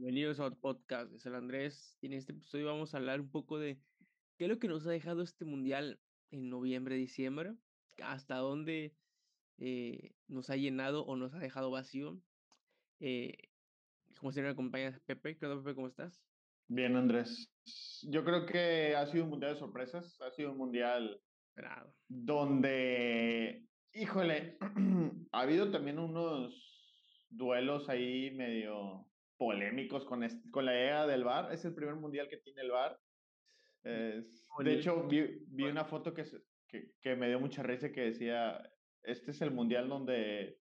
Bienvenidos a otro podcast, es el Andrés y en este episodio vamos a hablar un poco de qué es lo que nos ha dejado este mundial en noviembre, diciembre, hasta dónde eh, nos ha llenado o nos ha dejado vacío. Eh, como siempre me acompaña Pepe, ¿qué onda Pepe? ¿Cómo estás? Bien, Andrés. Yo creo que ha sido un mundial de sorpresas, ha sido un mundial Esperado. donde, híjole, ha habido también unos duelos ahí medio polémicos con, est- con la idea del VAR. Es el primer mundial que tiene el VAR. Es- de hecho, vi, vi una foto que, que, que me dio mucha risa que decía, este es el mundial donde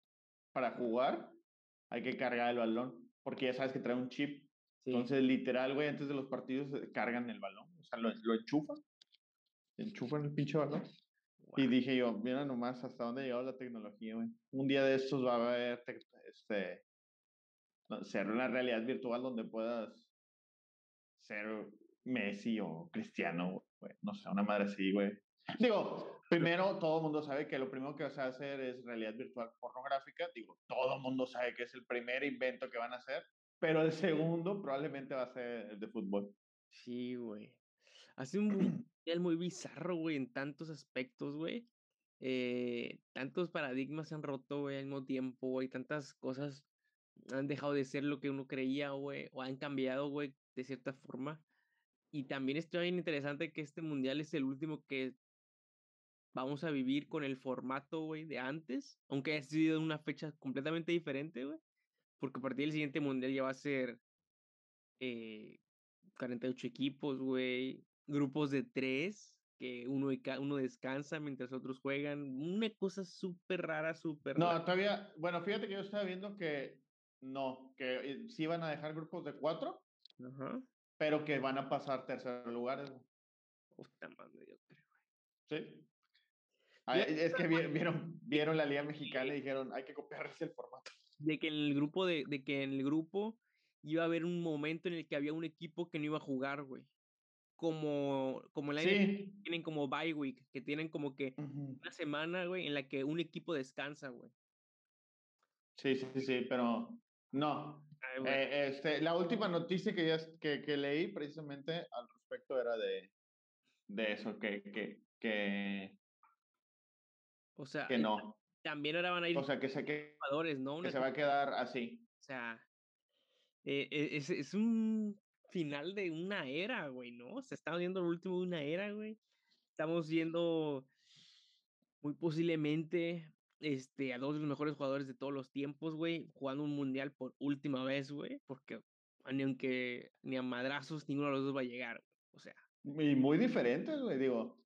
para jugar hay que cargar el balón, porque ya sabes que trae un chip. Sí. Entonces, literal, güey, antes de los partidos eh, cargan el balón, o sea, lo, lo enchufan, enchufan el pinche balón. Y Guau. dije yo, mira nomás hasta dónde ha llegado la tecnología, güey. Un día de estos va a haber este, ser una realidad virtual donde puedas ser Messi o Cristiano, güey. No sé, una madre así, güey. Digo, primero todo el mundo sabe que lo primero que se va a hacer es realidad virtual pornográfica. Digo, todo el mundo sabe que es el primer invento que van a hacer. Pero el segundo probablemente va a ser el de fútbol. Sí, güey. Ha sido un mundial muy bizarro, güey, en tantos aspectos, güey. Eh, tantos paradigmas se han roto, güey, al mismo tiempo, güey. Tantas cosas han dejado de ser lo que uno creía, güey, o han cambiado, güey, de cierta forma. Y también está bien interesante que este mundial es el último que vamos a vivir con el formato, güey, de antes, aunque haya sido una fecha completamente diferente, güey. Porque a partir del siguiente mundial ya va a ser eh, 48 equipos, güey, grupos de tres, que uno, ca- uno descansa mientras otros juegan. Una cosa súper rara, súper No, rara. todavía, bueno, fíjate que yo estaba viendo que no, que eh, sí van a dejar grupos de cuatro, Ajá. pero que van a pasar tercer lugares. Puta madre, yo creo. ¿sí? Ah, Fíjate es que vi- vieron, vieron la Liga Mexicana y dijeron, hay que copiarse el formato. De que en el grupo de, de que en el grupo iba a haber un momento en el que había un equipo que no iba a jugar, güey. Como, como la Sí. tienen como bye week, que tienen como que una semana, güey, en la que un equipo descansa, güey. Sí, sí, sí, pero no. Ay. Eh, este, la última noticia que, ya, que, que leí precisamente al respecto era de, de eso, que, que, que, o sea, que no. también ahora van a ir O sea, que se, que, jugadores, ¿no? que se va a quedar así. O sea, eh, eh, es, es un final de una era, güey, ¿no? Se está viendo el último de una era, güey. Estamos viendo muy posiblemente este, a dos de los mejores jugadores de todos los tiempos, güey, jugando un mundial por última vez, güey, porque ni aunque ni a madrazos ninguno de los dos va a llegar. O sea, Y muy diferentes, güey. Digo,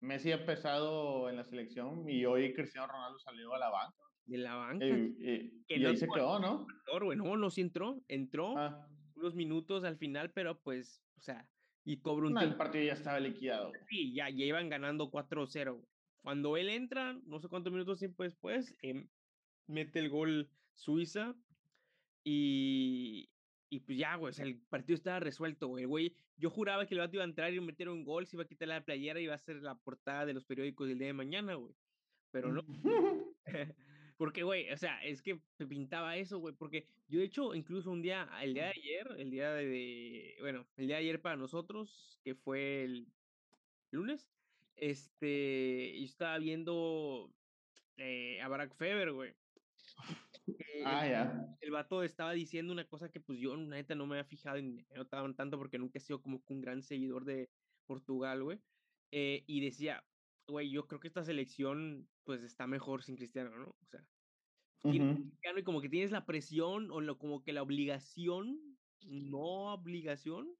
Messi ha empezado en la selección y hoy Cristiano Ronaldo salió a la banca. de la banca, Y, y- Que y no ahí se quedó, ¿no? jugador, no, no sí entró, entró Ah, unos minutos al final, pero pues, o sea, y cobró un no, el partido ya estaba liquidado. Sí, ya, ya iban ganando 4-0. Cuando él entra, no sé cuántos minutos tiempo después, em, mete el gol Suiza y, y pues ya, güey, o sea, el partido estaba resuelto, güey. El Güey, yo juraba que el vato iba a entrar y meter un gol, se iba a quitar la playera y iba a ser la portada de los periódicos del día de mañana, güey. Pero no, porque, güey, o sea, es que pintaba eso, güey, porque yo de hecho, incluso un día, el día de ayer, el día de- de, bueno, el día de ayer para nosotros, que fue el lunes, este, yo estaba viendo eh, a Barack Feber, güey. ah, el, ya. el vato estaba diciendo una cosa que pues yo, la neta, no me había fijado he notado tanto porque nunca he sido como un gran seguidor de Portugal, güey. eh, y decía, güey, yo creo que esta selección pues está mejor sin Cristiano, ¿no? O sea, Ujú. Cristiano y como que tienes la presión o lo, como que la obligación, no obligación,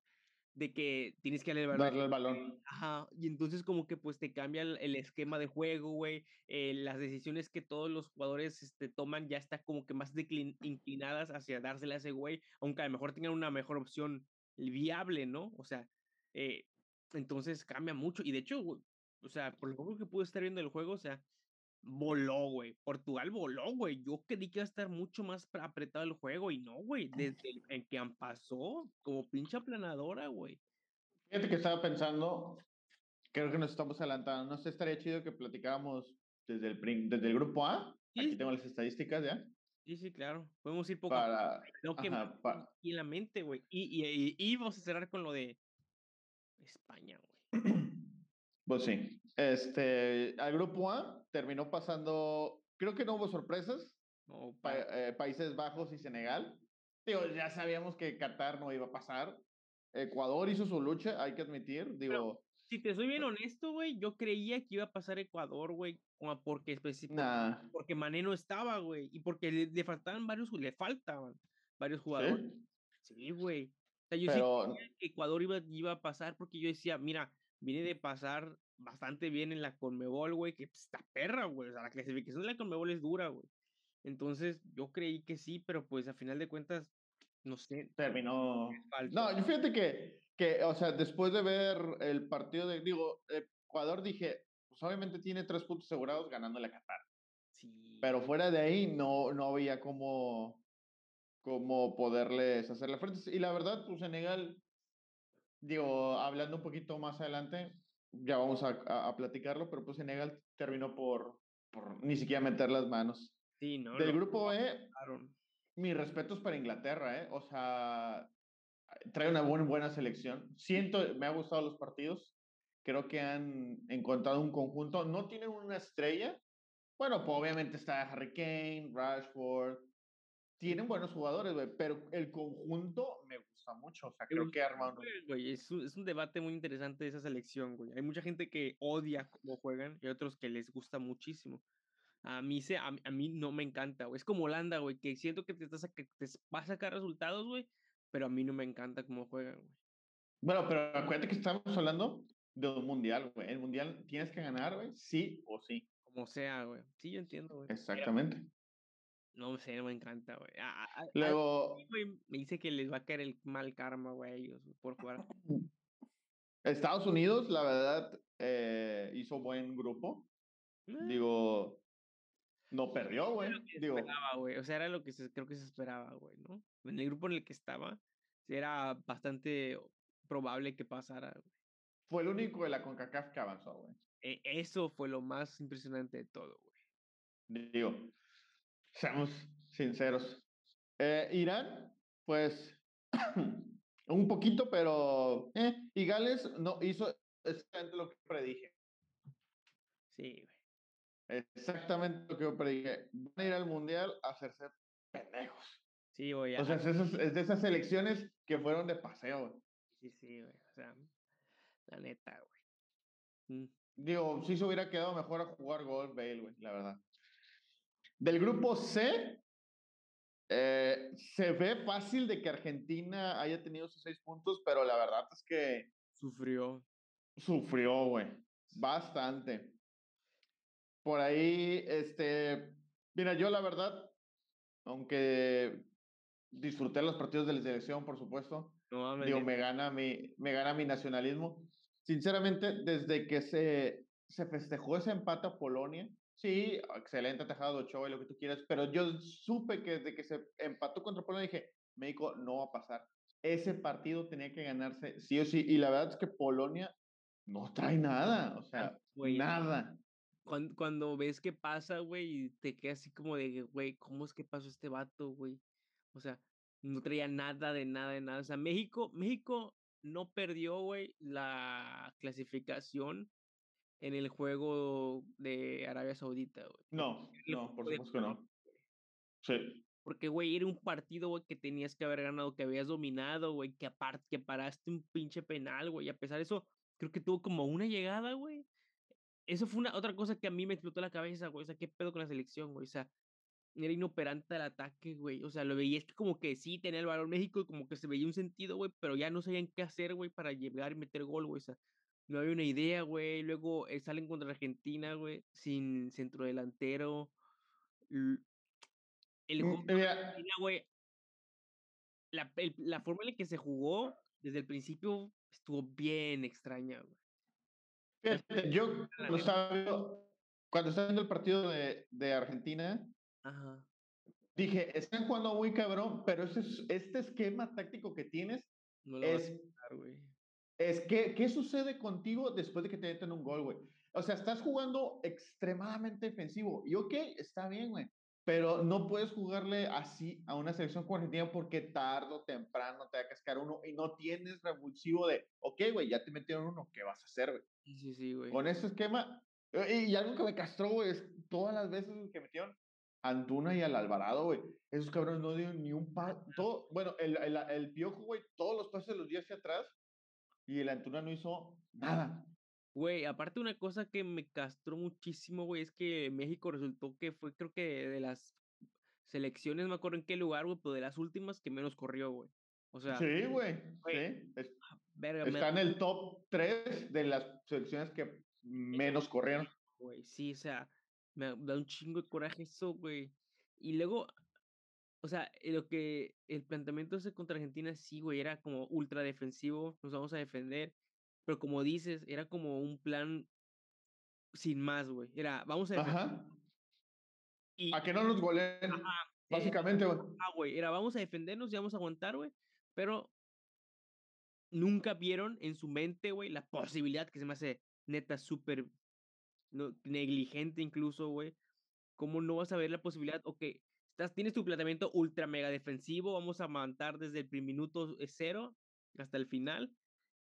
de que tienes que darle el balón. Darle el balón. Ajá, y entonces como que pues te cambia el, el esquema de juego, güey, eh, las decisiones que todos los jugadores este, toman ya está como que más declin- inclinadas hacia dársela a ese güey, aunque a lo mejor tengan una mejor opción viable, ¿no? O sea, eh, entonces cambia mucho, y de hecho, güey, o sea, por lo poco que pude estar viendo el juego, o sea, voló, güey, Portugal voló, güey, yo creí que iba a estar mucho más apretado el juego, y no, güey, desde el, el que han pasó, como pinche aplanadora, güey. Fíjate que estaba pensando, creo que nos estamos adelantando. No sé, estaría chido que platicáramos desde el, desde el grupo A. Sí, Aquí tengo las estadísticas ya. Sí, Sí, claro. Podemos ir poco Para, a que ajá, pa- y en la mente, güey. Y, y, y, y vamos a cerrar con lo de España, güey. Pues sí. Este, al grupo A terminó pasando, creo que no hubo sorpresas, No, pa- eh, Países Bajos y Senegal. Digo, ya sabíamos que Qatar no iba a pasar. Ecuador hizo su lucha, hay que admitir. Digo, si te soy bien honesto, güey, yo creía que iba a pasar Ecuador, güey, porque nah. porque Mané no estaba, güey, y porque le, le faltaban varios, le faltaban varios jugadores. ¿sí? Sí, güey. O sea, yo sí Pero creía que Ecuador iba, iba a pasar porque yo decía, mira, viene de pasar bastante bien en la Conmebol, güey, que pues, está perra, güey. O sea, la clasificación de la Conmebol es dura, güey. Entonces, yo creí que sí, pero pues a final de cuentas, no sé. terminó. No, yo fíjate que, que, o sea, después de ver el partido de, digo, Ecuador, dije, pues obviamente tiene tres puntos asegurados ganándole a Qatar. Sí. Pero fuera de ahí no, no había cómo, cómo poderles hacerle frente. Y la verdad, pues Senegal, digo, hablando un poquito más adelante, ya vamos a, a, a platicarlo, pero pues Senegal terminó por, por ni siquiera meter las manos. sí, no. Del grupo E, mis respetos para Inglaterra, ¿eh? O sea, trae una buena, buena selección. Siento, me ha gustado los partidos. Creo que han encontrado un conjunto. No tienen una estrella. Bueno, pues obviamente está Harry Kane, Rashford. Tienen buenos jugadores, pero el conjunto me gusta mucho. O sea, creo que Güey, es un, es un debate muy interesante esa selección, güey. Hay mucha gente que odia cómo juegan y otros que les gusta muchísimo. A mí, se, a, mí- a mí no me encanta, güey. Es como Holanda, güey, que siento que te, está saca- te va a sacar resultados, güey, pero a mí no me encanta cómo juegan, güey. Bueno, pero acuérdate que estamos hablando de un mundial, güey. El mundial tienes que ganar, güey, sí o sí. Como sea, güey. Sí, yo entiendo, güey. Exactamente. No sé, no me encanta, güey. Luego, me dice que les va a caer el mal karma, güey, a ellos, por jugar. Estados Unidos, la verdad, eh, hizo buen grupo. Digo, no perdió, güey. Digo, esperaba, güey. O sea, era lo que se, creo que se esperaba, güey, ¿no? En el grupo en el que estaba, era bastante probable que pasara, güey. fue el único de la CONCACAF que avanzó, güey. E- Eso fue lo más impresionante de todo, güey. Digo, seamos sinceros. Eh, Irán, pues, un poquito, pero... Eh, y Gales no hizo exactamente lo que predije. Sí, güey. Exactamente lo que yo predije. Van a ir al Mundial a hacerse pendejos. Sí, güey. O sea, es, de esas elecciones que fueron de paseo, güey. sí, sí, güey. O sea, la neta, güey. Mm, Digo, sí se hubiera quedado mejor a jugar gol Bale, güey, la verdad. Del grupo C, eh, se ve fácil de que Argentina haya tenido sus seis puntos, pero la verdad es que Sufrió. sufrió, güey, bastante. Por ahí, este, mira, yo la verdad, aunque disfruté los partidos de la selección, por supuesto, No digo, me gana mi, me gana mi nacionalismo. Sinceramente, desde que se, se festejó ese empate a Polonia, sí, excelente atajado Ochoa y lo que tú quieras, pero yo supe que desde que se empató contra Polonia dije, México no va a pasar. Ese partido tenía que ganarse sí o sí, y la verdad es que Polonia no trae nada, o sea, güey, nada. Cuando, cuando ves que pasa, güey, te quedas así como de, güey, ¿cómo es que pasó este vato, güey? O sea, no traía nada de nada de nada. O sea, México, México no perdió, güey, la clasificación en el juego de Arabia Saudita, güey. No, no, por supuesto que no. Sí. Porque, güey, era un partido, güey, que tenías que haber ganado, que habías dominado, güey, que aparte, que paraste un pinche penal, güey. Y a pesar de eso, creo que tuvo como una llegada, güey. Eso fue una otra cosa que a mí me explotó la cabeza, güey. O sea, ¿qué pedo con la selección, güey? O sea, era inoperante el ataque, güey. O sea, lo veías que como que sí tenía el balón México y como que se veía un sentido, güey, pero ya no sabían qué hacer, güey, para llegar y meter gol, güey. O sea, no había una idea, güey. Luego eh, salen contra Argentina, güey, sin centro delantero. El juego Mm, Mira, Argentina, güey, la, el- la forma en la que se jugó desde el principio estuvo bien extraña, güey. fíjate, yo estaba viendo, cuando estaba viendo el partido de, de Argentina, Ajá. Dije, están jugando muy cabrón, pero ese, es- este esquema táctico que tienes No lo es. Es que, ¿qué sucede contigo después de que te meten un gol, güey? O sea, estás jugando extremadamente defensivo. Y ok, está bien, güey. pero no puedes jugarle así a una selección como Argentina porque tarde o temprano te va a cascar uno y no tienes revulsivo de, ok, güey, ya te metieron uno, ¿qué vas a hacer, güey? Sí, sí, sí, güey. Con ese esquema, eh, y, algo que me castró, güey, es todas las veces que metieron a Antuna y al Alvarado, güey, esos cabrones no dieron ni un paso, todo, bueno, el, el, el piojo, güey, todos los pases los dio hacia atrás y el Antuna no hizo nada. Güey, aparte una cosa que me castró muchísimo, güey, es que México resultó que fue, creo que de las selecciones, me acuerdo en qué lugar, güey, pero de las últimas que menos corrió, güey. O sea. Sí, güey. Sí. Ah, está en el top 3 de las selecciones que menos corrieron. Güey, sí, o sea, me da un chingo de coraje eso, güey. Y luego, o sea, lo que el planteamiento ese contra Argentina, sí, güey, era como ultra defensivo, nos vamos a defender. Pero como dices, era como un plan sin más, güey. Era, vamos a... Ajá. Y, a que no nos goleen. Eh, básicamente, güey. Ah, güey. Era, vamos a defendernos y vamos a aguantar, güey. Pero nunca vieron en su mente, güey, la posibilidad que se me hace neta súper no, negligente incluso, güey. ¿Cómo no vas a ver la posibilidad? Ok, estás, tienes tu planteamiento ultra mega defensivo, vamos a aguantar desde el minuto cero hasta el final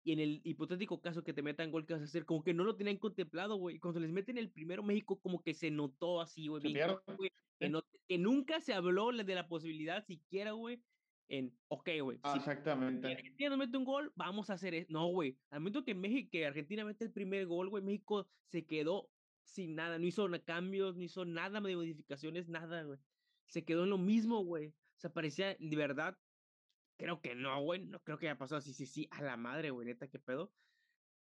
y en el hipotético caso que te metan gol, ¿qué vas a hacer? Como que no lo tenían contemplado, güey. Cuando les meten el primero, México como que se notó así, güey. que, nunca se habló de la posibilidad siquiera, güey, en, ok, güey. Ah, exactamente. Si Argentina nos mete un gol, vamos a hacer eso. No, güey. Al momento que México, que Argentina mete el primer gol, güey, México se quedó sin nada. No hizo cambios, no hizo nada de modificaciones, nada, güey. Se quedó en lo mismo, güey. O sea, parecía de verdad Creo que no, güey. No creo que haya pasado así, sí, sí, a la madre, güey, neta, qué pedo.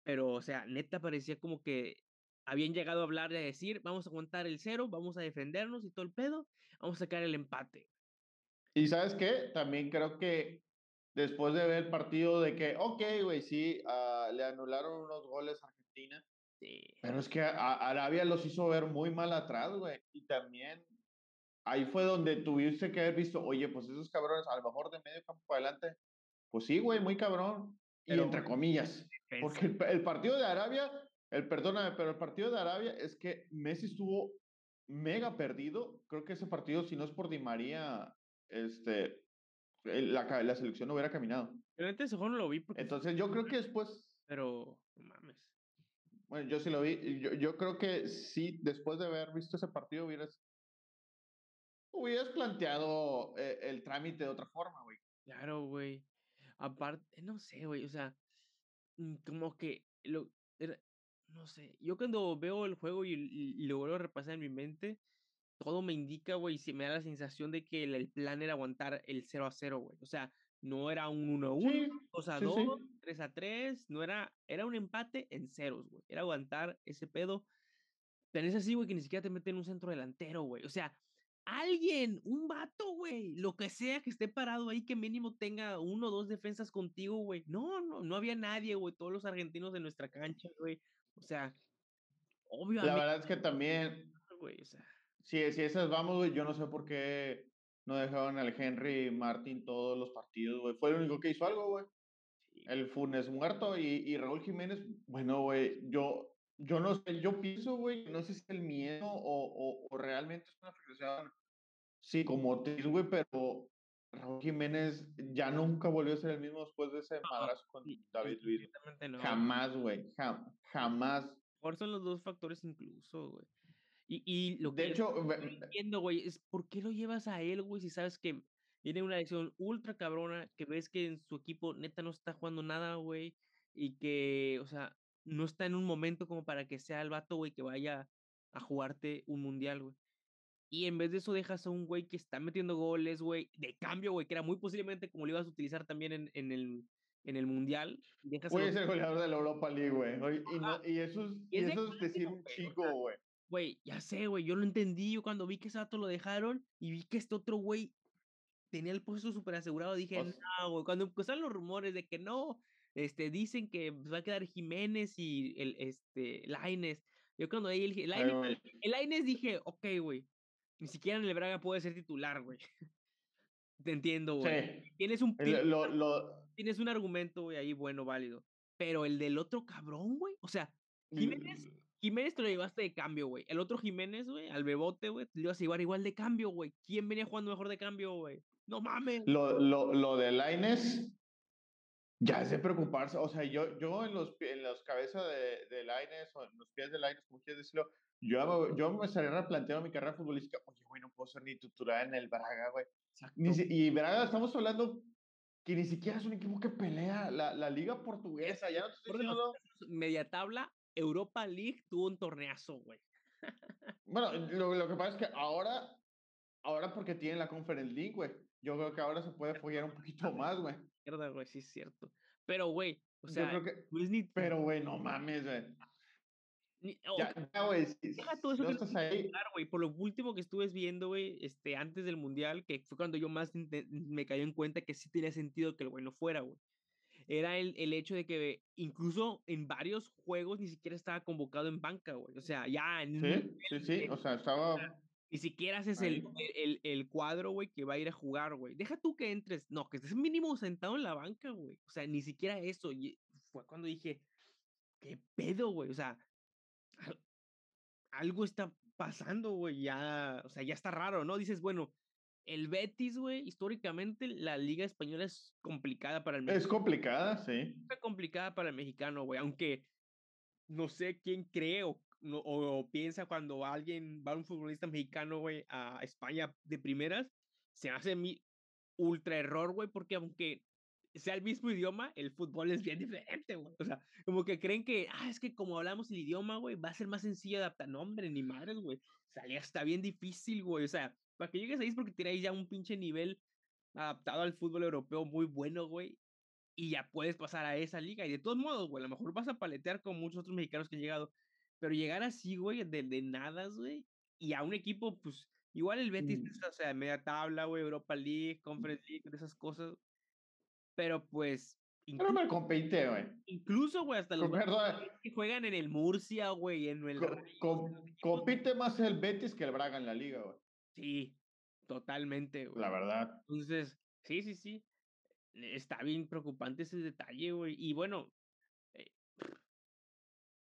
Pero, o sea, neta parecía como que habían llegado a hablar de decir, vamos a aguantar el cero, vamos a defendernos y todo el pedo, vamos a sacar el empate. Y sabes qué, también creo que después de ver el partido de que, ok, güey, sí, ah, le anularon unos goles a Argentina. Sí. Pero es que Arabia los hizo ver muy mal atrás, güey. Y también ahí fue donde tuviste que haber visto, oye, pues esos cabrones, a lo mejor de medio campo para adelante, pues sí, güey, muy cabrón. y entre comillas, porque el, partido de Arabia, el perdóname, pero el partido de Arabia es que Messi estuvo mega perdido. Creo que ese partido, si no es por Di María, este, la, la selección no hubiera caminado. Pero antes no lo vi. Porque Entonces yo creo que después. Pero, no mames. Bueno, yo sí lo vi. Yo, yo creo que sí, después de haber visto ese partido, hubieras hubieras planteado eh, el trámite de otra forma, güey. Claro, güey. Aparte, no sé, güey, o sea, mm, como que lo, no sé, yo cuando veo el juego y, lo vuelvo a repasar en mi mente, todo me indica, güey, si me da la sensación de que el, plan era aguantar el 0 a 0, güey. O sea, no era un 1 a 1, 2 a 2, 3 a 3, no era, era un empate en ceros, güey. Era aguantar ese pedo. Es así, güey, que ni siquiera te meten un centro delantero, güey. O sea, alguien, un vato, güey, lo que sea que esté parado ahí, que mínimo tenga uno o dos defensas contigo, güey. No, no, no había nadie, güey, todos los argentinos de nuestra cancha, güey. O sea, obviamente. La verdad es que también, güey, o sea. Si, si esas vamos, güey, yo no sé por qué no dejaban al Henry Martin todos los partidos, güey. Fue el único que hizo algo, güey. El Funes muerto y, y Raúl Jiménez, bueno, güey, yo yo no sé, yo pienso, güey, no sé si es el miedo o, o, realmente es una como te güey, pero Raúl Jiménez ya nunca volvió a ser el mismo después de ese madrazo con David Luis. Jamás, güey, jamás. Por son los dos factores incluso, güey. Y, y lo que de hecho, entiendo, güey, es por qué lo llevas a él, güey, si sabes que viene una elección ultra cabrona, que ves que en su equipo neta no está jugando nada, güey, y que, o sea, no está en un momento como para que sea el vato, güey, que vaya a jugarte un mundial, güey. Y en vez de eso dejas a un güey que está metiendo goles, güey, de cambio, güey, que era muy posiblemente como lo ibas a utilizar también en, en el, en el mundial. Puede ser goleador de la Europa League, güey. Y, eso es, y eso es decir un chico, güey. Güey, ya sé, güey, yo lo entendí. Yo cuando vi que ese vato lo dejaron y vi que este otro güey tenía el puesto súper asegurado, dije, no, güey. Cuando empezaron los rumores de que no, este, dicen que va a quedar Jiménez y el, este, Laines. Yo cuando ahí el, el, el dije, ok, güey. Ni siquiera en el Braga puede ser titular, güey. Te entiendo, güey. Tienes un tienes un argumento, güey, ahí bueno, válido. Pero el del otro cabrón, güey. O sea, Jiménez, Jiménez te lo llevaste de cambio, güey. El otro Jiménez, güey, al Bebote, güey, te lo ibas a llevar igual de cambio, güey. ¿Quién venía jugando mejor de cambio, güey? No mames. Lo, lo, lo de Laines ya es de preocuparse. O sea, yo, yo en los, en los cabezas de, de o en los pies de Laines, como quieres decirlo, yo, yo me estaría replanteando mi carrera futbolística. Oye, güey, no puedo ser ni titular en el Braga, güey. y Braga, estamos hablando que ni siquiera es un equipo que pelea la, la liga portuguesa. Ya no te estoy diciendo... Media tabla, Europa League tuvo un torneazo, güey. bueno, lo, lo, que pasa es que ahora, ahora porque tienen la Conference League, güey, yo creo que ahora se puede follar un poquito más, güey. Mierda, güey, sí es cierto. Pero, güey, o sea, yo creo que, pero, güey, no mames, güey. ya, ya, güey, deja todo eso no estás ahí. güey, por lo último que estuve viendo, güey, este, antes del Mundial, que fue cuando yo más me cayó en cuenta que sí tenía sentido que el güey no fuera, güey era el, el, hecho de que incluso en varios juegos ni siquiera estaba convocado en banca, güey. O sea, ya en... Sí, sí, sí, o sea, estaba... Ni siquiera haces el, el, el, cuadro, güey, que va a ir a jugar, güey. Deja tú que entres. No, que estés mínimo sentado en la banca, güey. O sea, ni siquiera eso. Y fue cuando dije, ¿qué pedo, güey? O sea, algo está pasando, güey. Ya, o sea, ya está raro, ¿no? Dices, bueno, el Betis, güey, históricamente la liga española es complicada para el mexicano. Es complicada, sí. Es complicada para el mexicano, güey, aunque no sé quién cree o, o, piensa cuando alguien va a un futbolista mexicano, güey, a España de primeras, se hace mi ultra error, güey, porque aunque sea el mismo idioma, el fútbol es bien diferente, güey. O sea, como que creen que, ah, es que como hablamos el idioma, güey, va a ser más sencillo adaptar. No, hombre, ni madres, güey. O sea, ya está bien difícil, güey. O sea, para que llegues ahí es porque tiráis ya un pinche nivel adaptado al fútbol europeo muy bueno, güey. Y ya puedes pasar a esa liga. Y de todos modos, güey, a lo mejor vas a paletear con muchos otros mexicanos que han llegado. Pero llegar así, güey, de, de nada, güey. Y a un equipo, pues, igual el Betis, mm. o sea, media tabla, güey, Europa League, Conference League, esas cosas. Pero pues. Pero me compite, güey. Incluso, güey, hasta los que juegan en el Murcia, güey, en el. compite más el Betis que el Braga en la liga, güey. Sí, totalmente, güey. La verdad. Entonces, sí, sí, sí. Está bien preocupante ese detalle, güey. Y bueno,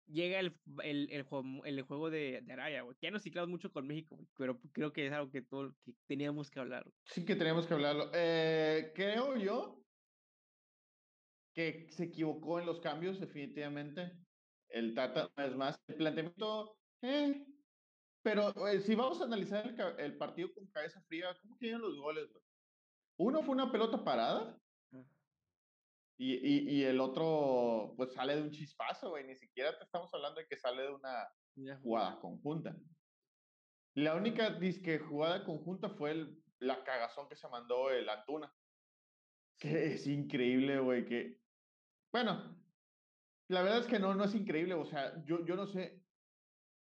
llega el, el, el, juego, el juego de, de Araya, güey. Ya nos ciclamos mucho con México, pero creo que es algo que, todo, que teníamos que hablar. Sí que teníamos que hablarlo. Eh, creo yo que se equivocó en los cambios, definitivamente. El Tata, es más, el planteamiento, eh, pero eh, si vamos a analizar el, partido con cabeza fría, ¿cómo quedan los goles? Uno fue una pelota parada. Y, y, y, el otro pues sale de un chispazo, güey. Ni siquiera te estamos hablando de que sale de una jugada conjunta. La única disque jugada conjunta fue el, la cagazón que se mandó el Antuna. Que es increíble, güey, que... Bueno, la verdad es que no, no es increíble, o sea, yo, yo no sé,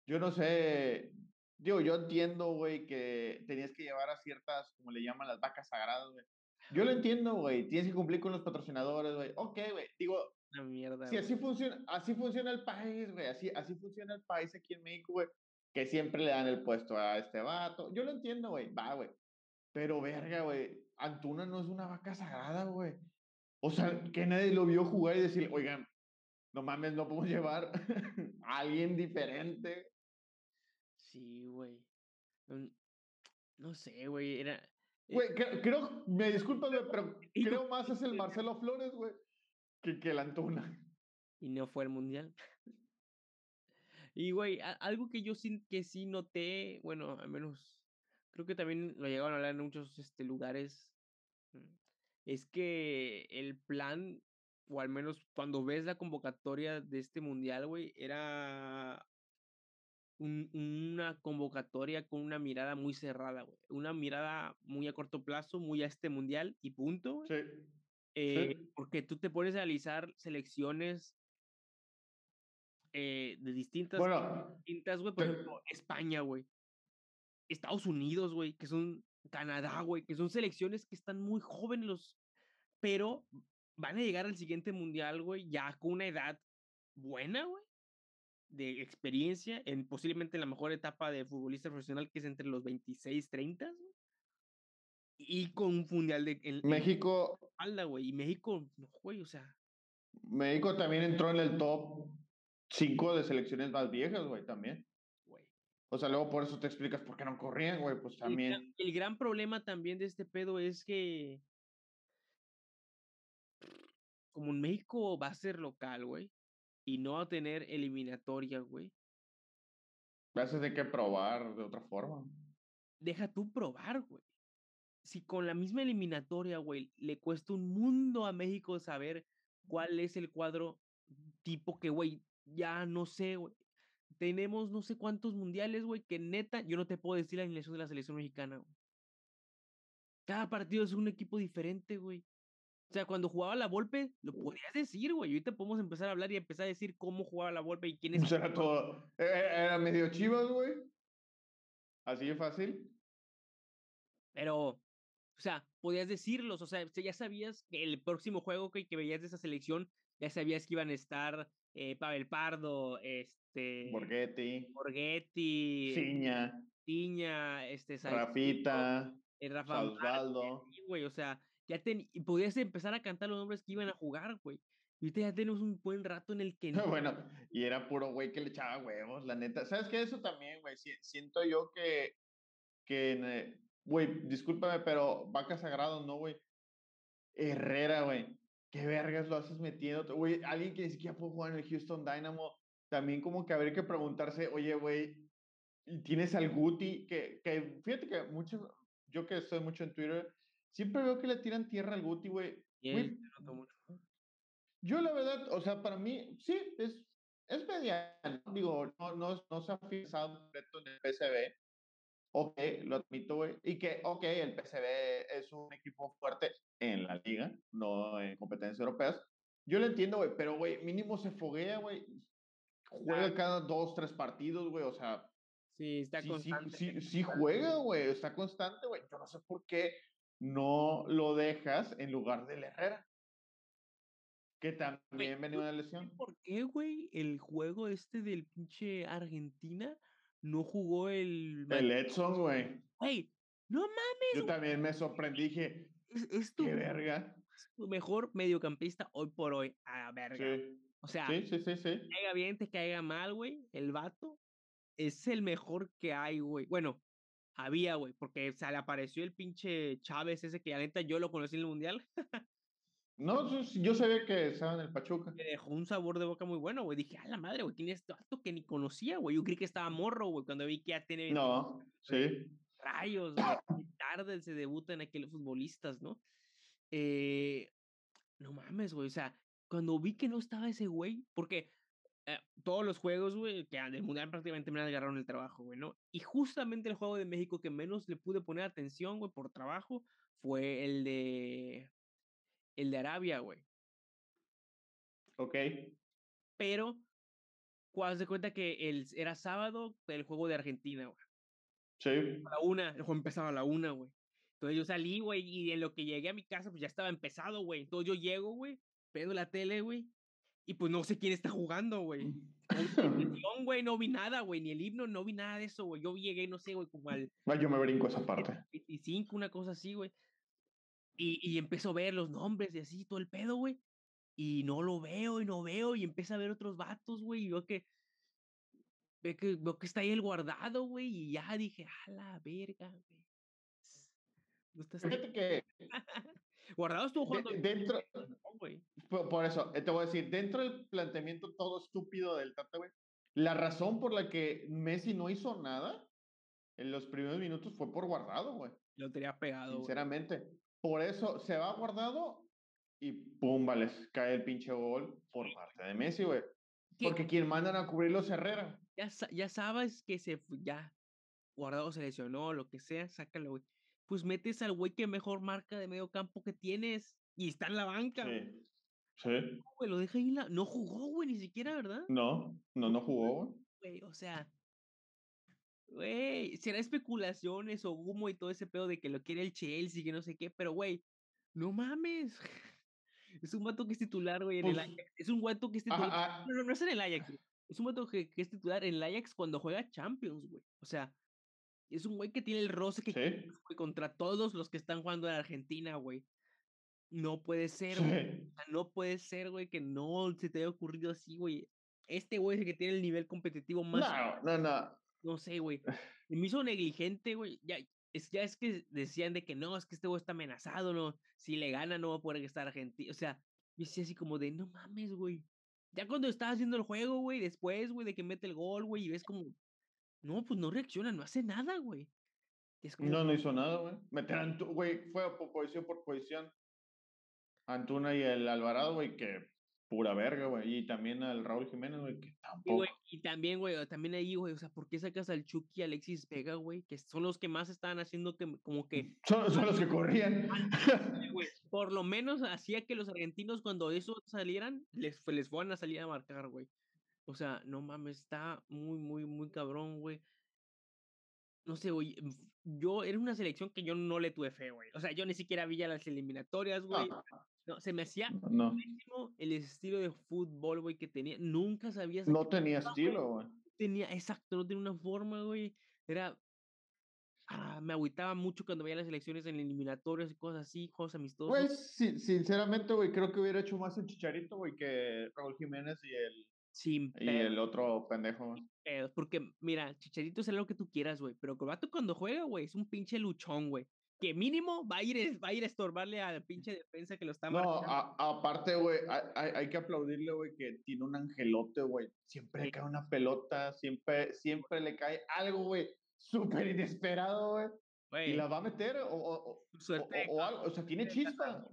yo no sé, digo, yo entiendo, güey, que tenías que llevar a ciertas, como le llaman las vacas sagradas, güey. Yo lo entiendo, güey, tienes que cumplir con los patrocinadores, güey. Ok, güey, digo, Una mierda, si así funciona, así funciona el país, güey, así, así funciona el país aquí en México, güey, que siempre le dan el puesto a este vato. Yo lo entiendo, güey, va, güey. Pero verga, güey, Antuna no es una vaca sagrada, güey. O sea, que nadie lo vio jugar y decir, oigan, no mames, no podemos llevar a alguien diferente. Sí, güey. No, sé, güey, era... Güey, creo, me disculpas, pero creo más es el Marcelo Flores, güey, que, que el Antuna. Y no fue el Mundial. Y, güey, algo que yo sí, que sí noté, bueno, al menos creo que también lo llegaron a hablar en muchos este, lugares, mm, es que el plan, o al menos cuando ves la convocatoria de este mundial, güey, era un, una convocatoria con una mirada muy cerrada, güey. Una mirada muy a corto plazo, muy a este mundial y punto, güey. Sí. Eh, porque tú te pones a analizar selecciones eh, de distintas, bueno, distintas, güey. Por ejemplo, España, güey. Estados Unidos, güey, que son Canadá, güey, que son selecciones que están muy jóvenes, los, pero van a llegar al siguiente mundial, güey, ya con una edad buena, güey, de experiencia, en posiblemente la mejor etapa de futbolista profesional, que es entre los 26, 30, güey. Y con un mundial de. México. güey. Y México, no, güey, o sea. México también entró en el top cinco de selecciones más viejas, güey, también. Güey. O sea, luego por eso te explicas por qué no corrían, güey, pues El también. gran, el gran problema también de este pedo es que como en México va a ser local, güey, y no a tener eliminatoria, güey. A tener que probar de otra forma. Deja tú probar, güey. Si con la misma eliminatoria, güey, le cuesta un mundo a México saber cuál es el cuadro tipo que, güey, ya no sé, güey. Tenemos no sé cuántos mundiales, güey, que neta, yo no te puedo decir la alineación de la selección mexicana, güey. Cada partido es un equipo diferente, güey. O sea, cuando jugaba la Volpe, lo podías decir, güey. Ahorita podemos empezar a hablar y empezar a decir cómo jugaba la Volpe y quién es. Pues era todo. e- e- Era medio chivas, güey. Así de fácil. Pero, o sea, podías decirlos. O sea, ya sabías que el próximo juego que, que veías de esa selección, ya sabías que iban a estar eh, Pavel Pardo, este. Borghetti, Borghetti, Ciña, Tiña, este. Rafita, eh, Rafa Osvaldo. güey, o sea, ya ten, y podías empezar a cantar los nombres que iban a jugar, güey. Y ya tenemos un buen rato en el que no. Bueno, y era puro güey que le echaba huevos, la neta. ¿Sabes qué? Eso también, güey. si- Siento yo que, que, eh, güey, discúlpame, pero vaca sagrado, no, güey. Herrera, güey. ¿Qué vergas lo haces metiendo? Güey, alguien que ni siquiera puede jugar en el Houston Dynamo. También como que habría que preguntarse, oye, güey, tienes al Guti, que, que fíjate que muchos, yo que estoy mucho en Twitter, siempre veo que le tiran tierra al Guti, güey. Mucho. yo la verdad, o sea, para mí, sí, es, es mediano. Digo, no, no, no se ha fijado completo en el PCB. Ok, lo admito, güey. Y que, ok, el PCB es un equipo fuerte en la liga, no en competencias europeas. Yo lo entiendo, güey, pero, güey, mínimo se foguea, güey. Juega cada dos, tres partidos, güey. O sea, Sí, está sí, sí, constante. sí, sí juega, güey. Está constante, güey. Yo no sé por qué no lo dejas en lugar del Herrera. Que también venía una lesión. ¿Por qué, güey? El juego este del pinche Argentina no jugó el. El Edson, güey. Güey, no mames, Yo también me sorprendí, dije, es, es tu, qué verga. es tu mejor mediocampista hoy por hoy. A la verga. Sí, O sea, sí, sí, sí. sí. caiga bien, te caiga mal, güey. El vato es el mejor que hay, güey. Bueno, había, güey, porque se le apareció el pinche Chávez ese que la neta yo lo conocí en el mundial. No, yo- sabía que estaba en el Pachuca. Me dejó un sabor de boca muy bueno, güey. Dije, a la madre, güey, ¿quién es este vato que ni conocía, güey? Yo creí que estaba morro, güey, cuando vi que ya tiene No, sí. rayos, güey. qué tarde se debutan aquellos futbolistas, ¿no? Eh, no mames, güey. O sea, cuando vi que no estaba ese güey, porque eh, todos los juegos, güey, que del mundial prácticamente me agarraron el trabajo, güey, ¿no? Y justamente el juego de México que menos le pude poner atención, güey, por trabajo, fue el de. El de Arabia, güey. Ok. Pero, cuando se cuenta que el, era sábado el juego de Argentina, güey. Sí. A la una, el juego empezaba a la una, güey. Entonces yo salí, güey, y en lo que llegué a mi casa, pues ya estaba empezado, güey. Entonces yo llego, güey, prendo la tele, güey, y pues no sé quién está jugando, güey. No vi nada, güey, ni el himno, no vi nada de eso, güey. Yo llegué, no sé, güey, como al Yo me brinco esa parte. 25, una cosa así, güey. Y, y empiezo a ver los nombres y así, todo el pedo, güey. Y no lo veo, y no veo, y empiezo a ver otros vatos, güey, y veo que, veo que, veo que está ahí el guardado, güey, y ya dije, a la verga, güey. No está este Fíjate que Guardado estuvo jugando. dentro, por, por eso, eh, te voy a decir, dentro del planteamiento todo estúpido del Tata, güey, la razón por la que Messi no hizo nada en los primeros minutos fue por guardado, güey. Lo tenía pegado, güey. Sinceramente. Por eso se va guardado y pum, vale, cae el pinche gol por parte de Messi, güey. ¿Qué? Porque quien mandan a cubrirlo es Herrera. Ya, ya sabes que se ya guardado se lesionó, lo que sea, sácalo, güey. Pues metes al güey que mejor marca de medio campo que tienes y está en la banca, güey. Sí. Sí. güey, lo deja ahí, la... no jugó, güey, ni siquiera, ¿verdad? No, no, no jugó, güey. O sea, güey, será especulaciones o humo y todo ese pedo de que lo quiere el Chelsea, que no sé qué, pero güey, no mames. Es un vato que es titular, güey, en el Pues, Ajax. Es un vato que es Ajá, titular. ah, No, no, no es en el Ajax, güey. Es un vato que, que es titular en el Ajax cuando juega Champions, güey. O sea, es un güey que tiene el roce que sí, güey, contra todos los que están jugando en Argentina, güey. No puede ser, güey. sí. No puede ser, güey, que no se te haya ocurrido así, güey. este güey es el que tiene el nivel competitivo más. No, no, no. No sé, güey. Y me hizo negligente, güey. Ya es, ya es que decían de que no, es que este güey está amenazado, no. Si le gana, no va a poder estar Argentina. O sea, yo decía así como de, no mames, güey. Ya cuando estaba haciendo el juego, güey, después, güey, de que mete el gol, güey, y ves como, no, pues no reacciona, no hace nada, güey. no, no hizo nada, güey. Meter güey, fue por posición por posición. Antuna y el Alvarado, güey, que pura verga, güey. Y también al Raúl Jiménez, güey, que tampoco. Y, también, güey, también ahí, güey, o sea, ¿por qué sacas al Chucky y Alexis Vega, güey? Que son los que más estaban haciendo que, como que. Son, son los que corrían. Por lo menos hacía que los argentinos, cuando esos salieran, les, les fueran a salir a marcar, güey. O sea, no mames, está muy, muy, muy cabrón, güey. No sé, güey. Yo era una selección que yo no le tuve fe, güey. O sea, yo ni siquiera vi las eliminatorias, güey. No, se me hacía no. el estilo de fútbol, güey, que tenía. Nunca sabías. No tenía estilo, güey. Tenía, exacto, no tenía una forma, güey. Era. Ah, me agüitaba mucho cuando veía las elecciones en eliminatorias y cosas así, juegos amistosos. Pues, sí, sinceramente, güey, creo que hubiera hecho más el Chicharito, güey, que Raúl Jiménez y el. Sin y el otro pendejo. porque, mira, Chicharito es lo que tú quieras, güey. Pero Cobato cuando juega, güey, es un pinche luchón, güey que mínimo va a ir, va a ir a estorbarle a la pinche defensa que lo está No, aparte, güey, hay, hay, que aplaudirle, güey, que tiene un angelote, güey. Siempre le cae una pelota, siempre, siempre le cae algo, güey, súper inesperado, güey. Y la va a meter, o, o, o, algo. O sea, tiene chispa,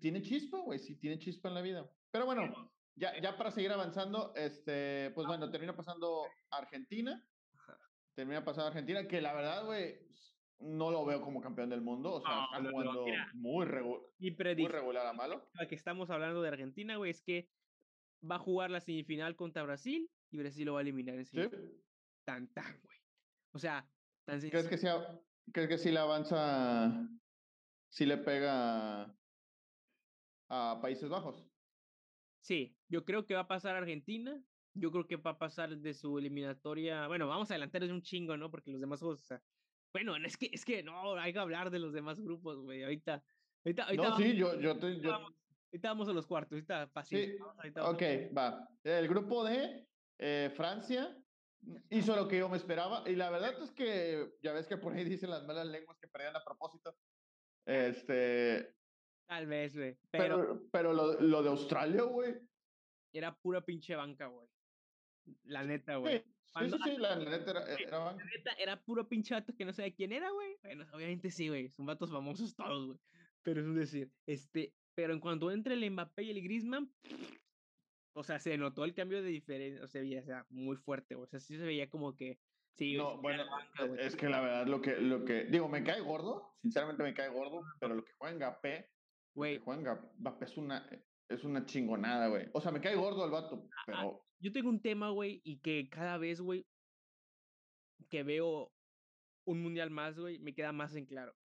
tiene chispa, güey, sí, tiene chispa en la vida. Pero bueno, ya, ya para seguir avanzando, este, pues bueno, termina pasando Argentina. Termina pasando Argentina, que la verdad, güey, no lo veo como campeón del mundo. O sea, está jugando muy, muy, regular a malo. que estamos hablando de Argentina, güey, es que va a jugar la semifinal contra Brasil y Brasil lo va a eliminar en ¿Sí? Tan, tan, güey. O sea, tan ¿Crees que, sea, ¿Crees que si le avanza, si le pega a Países Bajos? Sí, yo creo que va a pasar Argentina. Yo creo que va a pasar de su eliminatoria. Bueno, vamos a adelantar un chingo, ¿no? Porque los demás juegos, o sea, bueno, es que, es que no, hay que hablar de los demás grupos, güey. Ahorita, ahorita, ahorita. No, sí, yo, yo, te, yo... Ahorita vamos a los cuartos, ahorita fácil. Sí, ok, va. El grupo de eh, Francia hizo lo que yo me esperaba. Y la verdad es que ya ves que por ahí dicen las malas lenguas que perdían a propósito. Este. Tal vez, güey. Pero, pero, lo, lo, de Australia, güey. Era pura pinche banca, güey. La neta, güey. Sí, sí, sí, la, neta era, era, neta era puro pinche vato que no sabía quién era, güey. Bueno, obviamente sí, güey. Son vatos famosos todos, güey. Pero es un decir, este, pero en cuanto entre el Mbappé y el Griezmann, o sea, se notó el cambio de diferencia, o sea, o sea, muy fuerte, o sea, sí se veía como que, sí. No, bueno, e, es que la verdad lo que, lo que, digo, me cae gordo, sinceramente me cae gordo, pero lo que juega Mbappé, güey, juega Mbappé es una, es una chingonada, güey. O sea, me cae gordo el vato, pero yo tengo un tema, güey, y que cada vez, güey, que veo un mundial más, güey, me queda más en claro.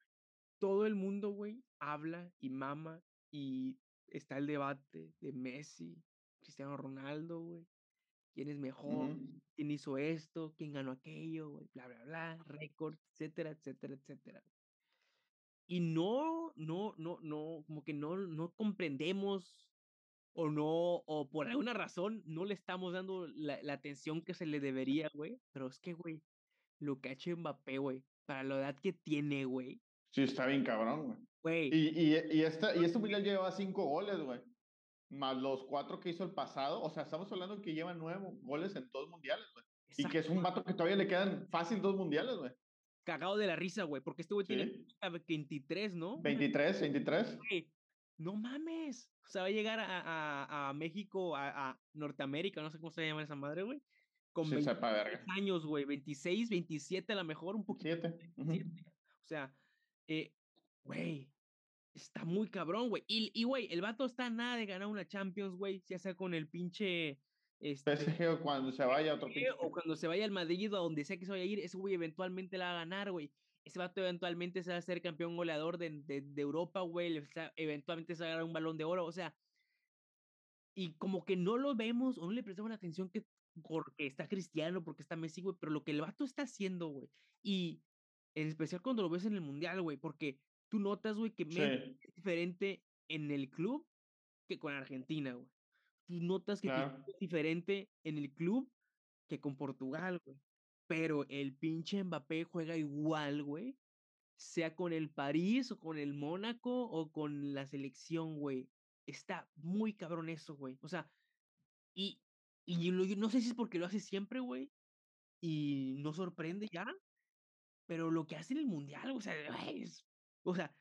Todo el mundo, güey, habla y mama y está el debate de Messi, Cristiano Ronaldo, güey. ¿Quién es mejor? ¿Quién hizo esto? ¿Quién ganó aquello? Güey? Bla, bla, bla, récord, etcétera, etcétera, etcétera. Y no, no, no, no, como que no, no comprendemos o no, o por alguna razón no le estamos dando la, atención que se le debería, güey. Pero es que, güey, lo que ha hecho Mbappé, güey, para la edad que tiene, güey. Sí, está bien cabrón, güey. Y, y, y, esta, y este mundial lleva cinco goles, güey. Más los cuatro que hizo el pasado. O sea, estamos hablando que lleva nueve goles en dos mundiales, güey. Y que es un vato que todavía le quedan fácil dos mundiales, güey. Cagado de la risa, güey, porque este güey tiene 23, ¿no? 23, 23 no mames. O sea, va a llegar a, a, México, a, Norteamérica, no sé cómo se llama esa madre, güey. Con sí, 20 años, güey, 26, 27 a lo mejor, un poquito. 27. O sea, eh, güey, está muy cabrón, güey. Y, güey, el vato está nada de ganar una Champions, güey, ya sea con el pinche... Este, PSG o cuando se vaya a otro pinche. O cuando se vaya al Madrid o a donde sea que se vaya a ir, ese güey eventualmente la va a ganar, güey ese vato eventualmente se va a ser campeón goleador de, de, Europa, güey, eventualmente se va a ganar un balón de oro, o sea, y como que no lo vemos o no le prestamos la atención que porque está Cristiano, porque está Messi, güey, pero lo que el vato está haciendo, güey, y en especial cuando lo ves en el Mundial, güey, porque tú notas, güey, que es diferente en el club que con Argentina, güey. Tú notas que Claro. es diferente en el club que con Portugal, güey. Pero el pinche Mbappé juega igual, güey, sea con el París, o con el Mónaco, o con la selección, güey. Está muy cabrón eso, güey. O sea, y y lo no sé si es porque lo hace siempre, güey, y no sorprende ya, pero lo que hace en el mundial, o sea, güey, es o sea,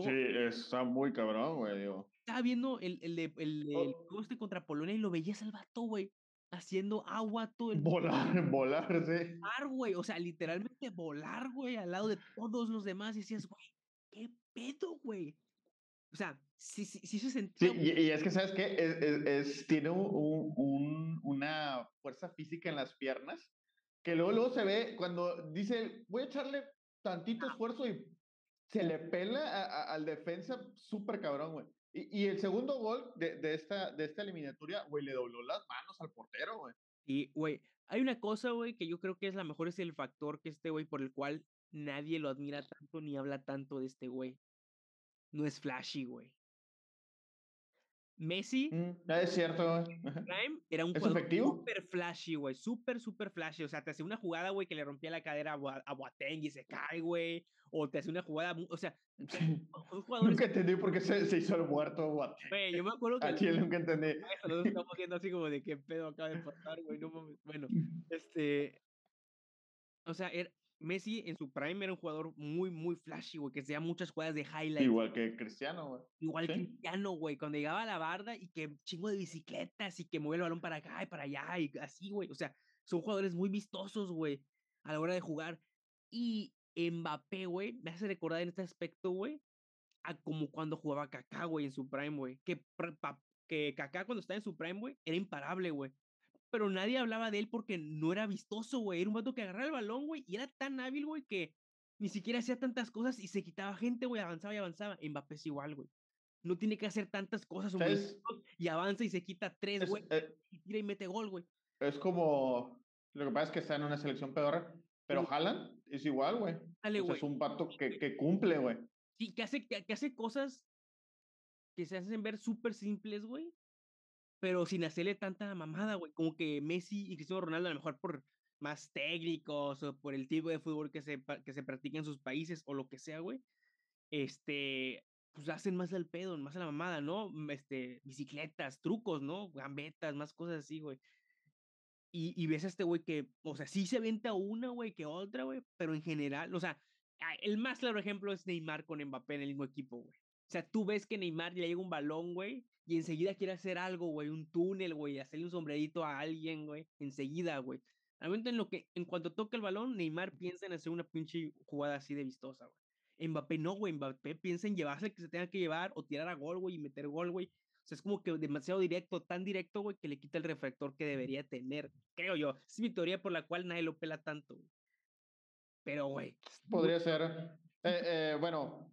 Sí, yo está muy cabrón, güey, digo. Estaba viendo el el de el el Oh. este contra Polonia y lo veías al vato, güey, haciendo agua todo el Volar, volar, sí. volar, güey, o sea, literalmente volar, güey, al lado de todos los demás, y decías: "Güey, ¿qué pedo, güey?". O sea, sí sí sí se Sí, sentía y y es que, ¿sabes qué? Es es es tiene un un un una fuerza física en las piernas, que luego luego se ve cuando dice: "Voy a echarle tantito esfuerzo", y se le pela a a al defensa súper cabrón, güey. Y y el segundo gol de de esta de esta eliminatoria, güey, le dobló las manos al portero, güey. Y, güey, hay una cosa, güey, que yo creo que es la mejor, es el factor que este güey, por el cual nadie lo admira tanto, ni habla tanto de este güey. No es flashy, güey. Messi Mm, ah, es cierto, prime era un ¿Es jugador efectivo? súper flashy, güey, súper, súper flashy. O sea, te hacía una jugada, güey, que le rompía la cadera a Boa a Boateng y se cae, güey, o te hacía una jugada o sea, Nunca entendí por qué se se hizo el muerto Boateng. Güey, yo me acuerdo que Al chile nunca entendí. eso nos estamos viendo así como de qué pedo acaba de pasar, güey, no. Bueno, este o sea, er Messi en su prime era un jugador muy, muy flashy, güey, que hacía muchas jugadas de highlights. Igual que Cristiano, güey. Igual Sí. Cristiano, güey, cuando llegaba a la barda y que chingo de bicicletas y que mueve el balón para acá y para allá y así, güey. O sea, son jugadores muy vistosos, güey, a la hora de jugar. Y Mbappé, güey, me hace recordar en este aspecto, güey, a como cuando jugaba Kaká, güey, en su prime, güey. Que que Kaká cuando estaba en su prime, güey, era imparable, güey. Pero nadie hablaba de él porque no era vistoso, güey. Era un vato que agarraba el balón, güey, y era tan hábil, güey, que ni siquiera hacía tantas cosas y se quitaba gente, güey, avanzaba y avanzaba. Mbappé es igual, güey. No tiene que hacer tantas cosas movimientos y avanza y se quita 3, Es, güey, eh, y tira y mete gol, güey. es como. Lo que pasa es que está en una selección pedorra. Pero Sí. Haaland es igual, güey. Dale, O sea, güey. es un vato que, que cumple, güey. Sí, que hace que que hace cosas que se hacen ver súper simples, güey, pero sin hacerle tanta mamada, güey. Como que Messi y Cristiano Ronaldo, a lo mejor por más técnicos o por el tipo de fútbol que se que se practica en sus países o lo que sea, güey, este, pues hacen más al pedo, más a la mamada, ¿no? Mm, este, bicicletas, trucos, ¿no? Gambetas, más cosas así, güey. Y y ves a este güey que, o sea, sí se avienta una, güey, que otra, güey, pero en general, o sea, el más claro ejemplo es Neymar con Mbappé en el mismo equipo, güey. O sea, tú ves que Neymar le llega un balón, güey, y enseguida quiere hacer algo, güey, un túnel, güey, hacerle un sombrerito a alguien, güey, enseguida, güey. Al momento en lo que, en cuanto toca el balón, Neymar piensa en hacer una pinche jugada así de vistosa, güey. Mbappé no, güey, Mbappé piensa en llevarse el que se tenga que llevar o tirar a gol, güey, y meter gol, güey. O sea, es como que demasiado directo, tan directo, güey, que le quita el reflector que debería tener, creo yo. Es mi teoría por la cual nadie lo pela tanto, güey. Pero, güey, muy Podría ser. Eh, eh, bueno,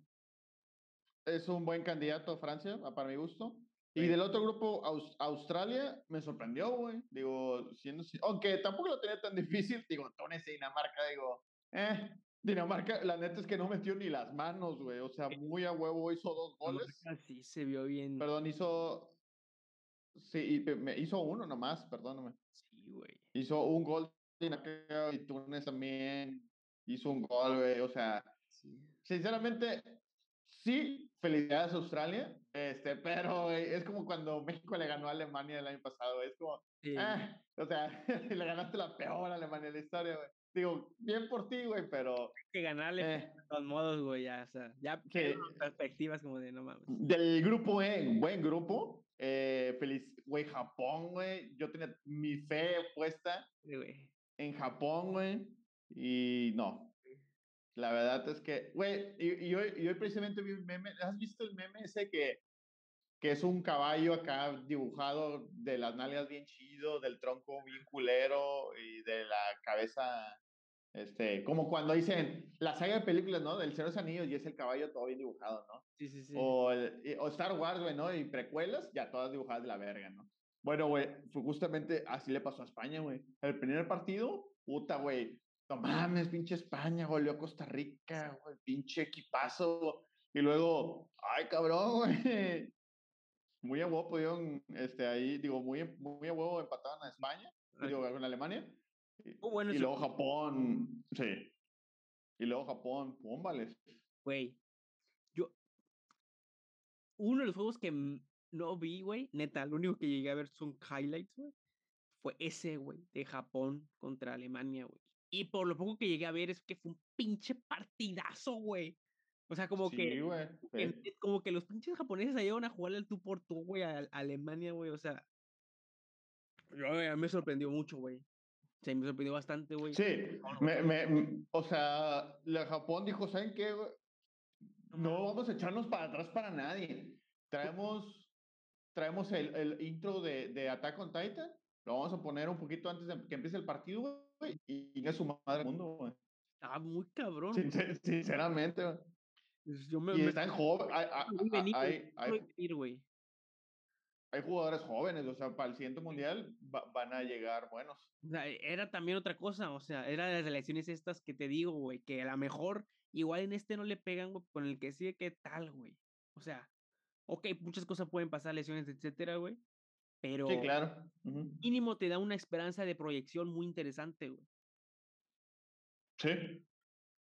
es un buen candidato Francia, para mi gusto. Y del otro grupo, Aus- Australia, me sorprendió, güey. Digo, siendo, si- aunque tampoco lo tenía tan difícil, digo, Túnez y Dinamarca, digo, eh, Dinamarca, la neta es que no metió ni las manos, güey. O sea, muy a huevo hizo dos goles. Sí se vio bien. Perdón, hizo. Sí, me hizo uno nomás, perdóname. Sí, güey. Hizo un gol Dinamarca y Túnez también hizo un gol, güey. O sea, Sí. sinceramente, sí, felicidades Australia. Este, pero güey, es como cuando México le ganó a Alemania el año pasado. Es como, Sí. ah, o sea, le ganaste la peor Alemania en la historia, güey. Digo, bien por ti, güey, pero Hay que ganarle eh, de todos modos, güey, ya, o sea, ya las perspectivas como de no mames. del grupo E, buen grupo. Eh, feliz, güey, Japón, güey. Yo tenía mi fe puesta Sí, en Japón, güey. Y no. La verdad es que, güey, y, y hoy, y hoy precisamente vi un meme. ¿Has visto el meme ese que, que es un caballo acá dibujado de las nalgas bien chido, del tronco bien culero y de la cabeza, este, como cuando dicen la saga de películas, ¿no? Del Cero Anillos y es el caballo todo bien dibujado, ¿no? Sí, sí, sí. O, el- o Star Wars, güey, ¿no? Y precuelas, ya todas dibujadas de la verga, ¿no? Bueno, güey, justamente así le pasó a España, güey. El primer partido, puta, güey. No mames, pinche España, goleó a Costa Rica, güey, pinche equipazo. Y luego, ay, cabrón, güey. muy a huevo pudieron, este, ahí, digo, muy, muy a huevo empataron a España, digo, con Alemania. Y, Oh, bueno, y eso- luego Japón, sí. Y luego Japón, pómbales. Güey, yo. Uno de los juegos que no vi, güey, neta, lo único que llegué a ver son highlights, güey. Fue ese, güey, de Japón contra Alemania, güey. Y por lo poco que llegué a ver es que fue un pinche partidazo, güey. O sea, como Sí, que, güey. que- sí. que- como que los pinches japoneses se llevan a jugarle al tú por tú, güey, a, a Alemania, güey. O sea, yo, mí me sorprendió mucho, güey. O sea, me sorprendió bastante, güey. Sí, me, me, o sea, la Japón dijo, ¿saben qué? güey? No vamos a echarnos para atrás para nadie. Traemos, traemos el, el intro de, de Attack on Titan, lo vamos a poner un poquito antes de que empiece el partido, güey, y es su madre mundo, güey. Estaba muy cabrón. Sincer- sinceramente, güey. Yo me, Y me- están jóvenes, hay, hay- hay, hay, jugadores jóvenes, o sea, para el siguiente mundial va- van a llegar buenos. Era también otra cosa, o sea, era de las elecciones estas que te digo, güey, que a lo mejor igual en este no le pegan, güey, con el que sigue, ¿qué tal, güey? O sea, ok, muchas cosas pueden pasar, lesiones, etcétera, güey, pero Sí, claro. Mínimo te da una esperanza de proyección muy interesante, güey. Sí.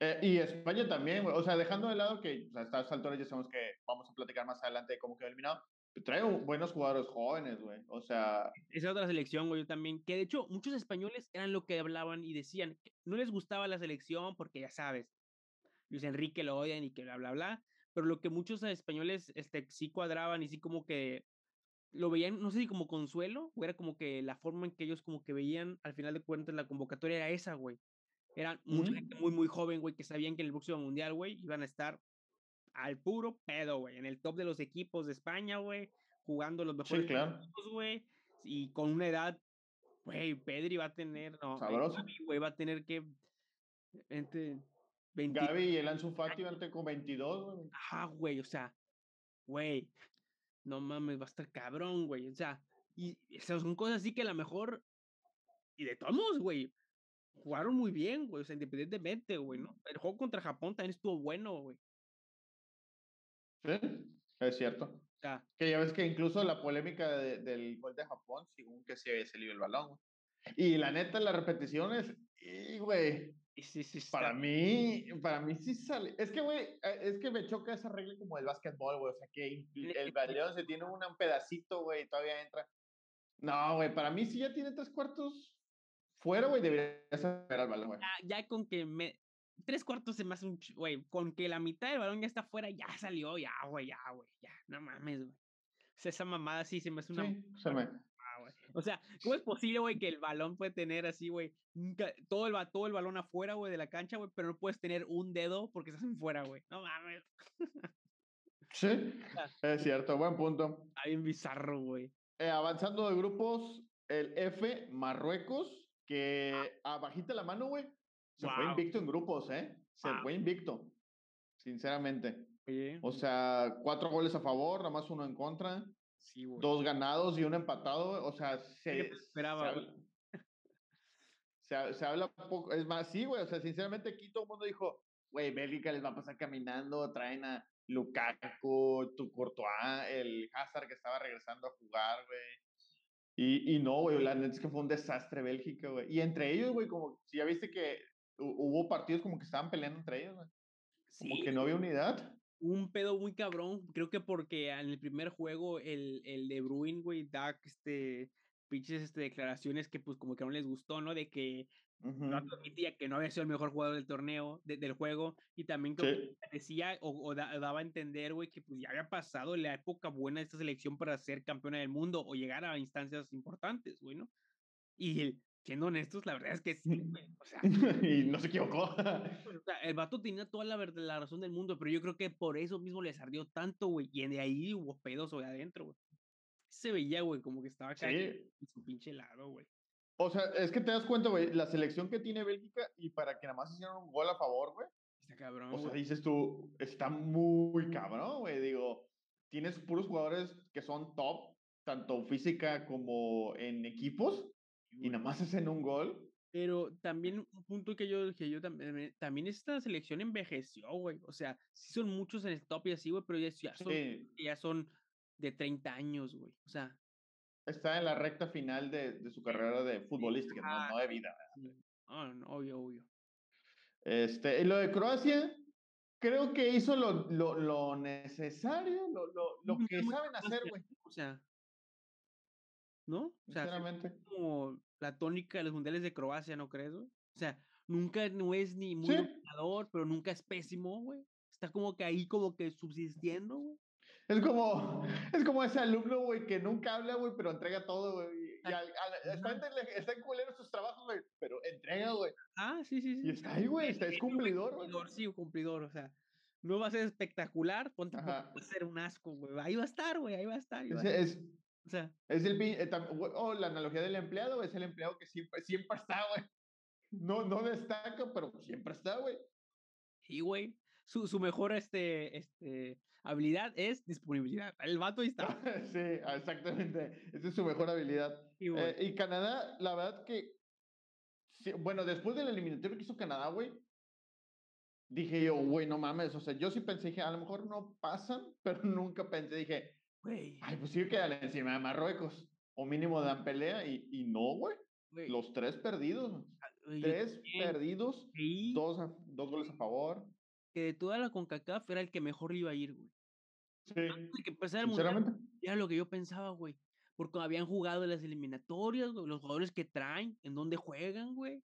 Eh, y España también, güey. O sea, dejando de lado que o sea, estas alturas ya sabemos que vamos a platicar más adelante de cómo quedó eliminado. Trae buenos jugadores jóvenes, güey. O sea, Esa otra selección, güey, yo también, que de hecho muchos españoles eran lo que hablaban y decían que no les gustaba la selección porque ya sabes, Luis Enrique lo odian y que bla, bla, bla, pero lo que muchos españoles este, sí cuadraban y sí como que lo veían, no sé si como consuelo, o era como que la forma en que ellos como que veían al final de cuentas la convocatoria era esa, güey. Era mucha Ujú. gente muy, muy joven, güey, que sabían que en el próximo mundial, güey, iban a estar al puro pedo, güey, en el top de los equipos de España, güey, jugando los mejores claro. equipos, güey, y con una edad, güey, Pedri va a tener, no, eh, Sabroso. Güey, va a tener que, entre 20, Gaby y el Ansu Fati van a tener con 22, güey. Ajá, güey, o sea, güey, no mames, va a estar cabrón, güey, o sea, y esas son cosas así que a lo mejor, y de todos modos, güey, jugaron muy bien, güey, o sea, independientemente, güey, ¿no? El juego contra Japón también estuvo bueno, güey, Sí, es cierto. Que ya ves que incluso la polémica de- del gol de Japón, según que se había salido el balón. Y la neta, las repeticiones, y güey, y sí, sí, está- para mí, para mí sí sale. Es que, güey, eh, es que me choca esa regla como el básquetbol, güey. O sea, que el balón se tiene un pedacito, güey, y todavía entra. No, güey, para mí si ya tiene tres cuartos fuera, güey, debería saber al balón, güey. ya, ya con que me, tres cuartos se me hace un, güey, con que la mitad del balón ya está fuera, ya salió, ya, güey, ya, güey, ya, no mames, güey. O sea, esa mamada sí se me hace una Sí, se me... Ah. O sea, ¿cómo es posible, güey, que el balón puede tener así, güey, todo el, todo el balón afuera, güey, de la cancha, güey, pero no puedes tener un dedo porque estás en fuera, güey? No mames, Sí, es cierto, buen punto. está bien bizarro, güey. Eh, avanzando de grupos, el F, Marruecos, que abajita la mano, güey, se fue invicto en grupos, ¿eh? Se fue invicto, sinceramente. Oye, O sea, cuatro goles a favor, nada más uno en contra, sí, güey. dos ganados y uno empatado, o sea, se, ¿Qué esperaba, se habla, se, ha- se habla poco, es más, sí, güey, o sea, sinceramente aquí todo el mundo dijo, güey, Bélgica les va a pasar caminando, traen a Lukaku, tu Courtois, el Hazard que estaba regresando a jugar, güey. Y, y no, güey, la neta es que fue un desastre Bélgica, güey. Y entre ellos, güey, como, si ya viste que hu- hubo partidos como que estaban peleando entre ellos, güey. Como Sí, que no había unidad. Un pedo muy cabrón. Creo que porque en el primer juego el, el de Bruin, güey, da este pinches este, declaraciones que pues como que no les gustó, ¿no? De que no admitía que no había sido el mejor jugador del torneo, de- del juego, y también Sí. que decía o, o da- daba a entender, güey, que pues ya había pasado la época buena de esta selección para ser campeona del mundo o llegar a instancias importantes, güey, ¿no? Y siendo honestos, la verdad es que sí, güey, o sea, y no se equivocó. o sea, el vato tenía toda la, la razón del mundo, pero yo creo que por eso mismo les ardió tanto, güey. Y de ahí hubo pedos, güey, adentro, güey. Se veía, güey, como que estaba acá Sí. en su pinche lado, güey. O sea, es que te das cuenta, güey, la selección que tiene Bélgica y para que nada más hicieron un gol a favor, güey. Está cabrón, O sea, dices tú, está muy cabrón, güey. Digo, tienes puros jugadores que son top, tanto física como en equipos, y nada más hacen un gol. Pero también un punto que yo, que yo también, también esta selección envejeció, güey. O sea, sí son muchos en el top y así, güey, pero ya, ya son, Sí, ya son de 30 años, güey. O sea. Está en la recta final de, de su carrera de futbolística, no, no, de vida. No, obvio, obvio. Este, y lo de Croacia, creo que hizo lo, lo, lo necesario, lo, lo, lo que saben hacer, güey. O sea, ¿no? O sea, como la tónica de los mundiales de Croacia, ¿no crees, güey? O sea, nunca no es ni muy dominador, pero nunca es pésimo, güey. Está como que ahí como que subsistiendo, güey. Es como, es como ese alumno, güey, que nunca habla, güey, pero entrega todo, güey. Y está, en, está en culero sus trabajos, güey, pero entrega, güey. Ah, sí, sí, sí. Y está ahí, güey, está, es cumplidor, güey. Sí, cumplidor, o sea, no va a ser espectacular, ponte va a ser un asco, güey. Ahí va a estar, güey, ahí va a estar. Es, o sea, es el, eh, oh, la analogía del empleado, es el empleado que siempre, siempre está, güey. No, no destaca, pero siempre está, güey. Sí, güey. Su, su mejor este, este, habilidad es disponibilidad. El vato ahí está. sí, exactamente. Esa es su mejor habilidad. Eh, y Canadá, la verdad que, bueno, después del eliminatorio que hizo Canadá, güey, dije yo, güey, no mames, o sea, yo sí pensé, dije, a lo mejor no pasan, pero nunca pensé, dije, güey, ay, pues sí quedan encima de Marruecos, o mínimo dan pelea, y, y no, güey, los tres perdidos, ah, tres perdidos, dos, dos goles a favor. Que de toda la CONCACAF era el que mejor iba a ir, güey. Sí, que empezara el mundial, era lo que yo pensaba, güey. Porque habían jugado las eliminatorias, güey, los jugadores que traen, en dónde juegan, güey.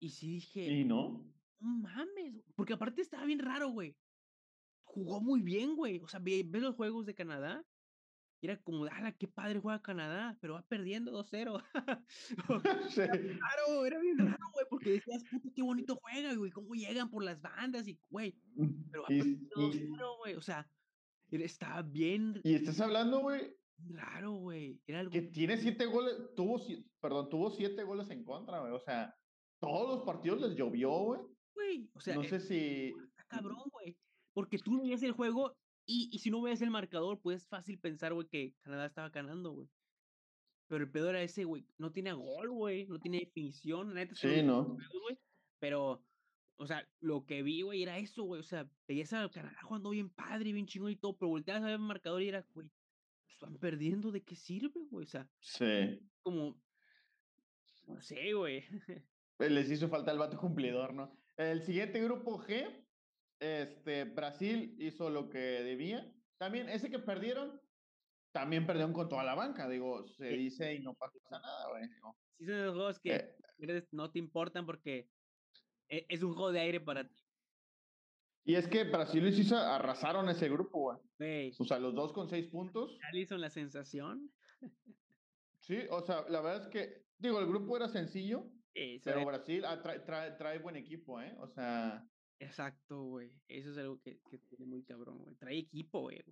Y sí dije. Y no. No mames, porque aparte estaba bien raro, güey. Jugó muy bien, güey. O sea, ves los juegos de Canadá. Y era como, ¡ala, qué padre juega Canadá! Pero va perdiendo 2-0. sí. Era raro, era bien raro, güey, porque decías, puta, qué bonito juega, güey, cómo llegan por las bandas y, güey. Mm, pero va perdiendo 2-0, güey. O sea, estaba bien. Y estás hablando, güey. Raro, güey. Era algo. Que tiene siete goles, tuvo, perdón, tuvo siete goles en contra, güey. O sea, todos los partidos les llovió, güey güey. O sea, no sé si. Está cabrón, güey. Porque tú veías el juego y, y si no veías el marcador, pues fácil pensar, güey, que Canadá estaba ganando, güey. Pero el peor era ese, güey. No tiene gol, güey. No tiene definición. Neta, sí, no. pero, o sea, lo que vi, güey, era eso, güey. O sea, veías a Canadá jugando bien padre, bien chingón y todo, pero volteabas a ver el marcador y era, güey, están perdiendo, ¿de qué sirve, güey? O sea, sí. Como, no sé, güey. Pues, les hizo falta el vato cumplidor, ¿no? El siguiente grupo G, este, Brasil hizo lo que debía. También ese que perdieron, también perdieron con toda la banca, digo, se dice y no pasa nada, güey. Sí, son los juegos que eh. no te importan porque e, es un juego de aire para ti. Y es que Brasil y Suiza arrasaron ese grupo, güey. O sea, los dos con seis puntos. ¿Ya hizo la sensación? sí, o sea, la verdad es que, digo, el grupo era sencillo, pero Brasil ah, trae, buen equipo, ¿eh? O sea. Exacto, güey. Eso es algo que, que tiene muy cabrón, güey. Trae equipo, güey.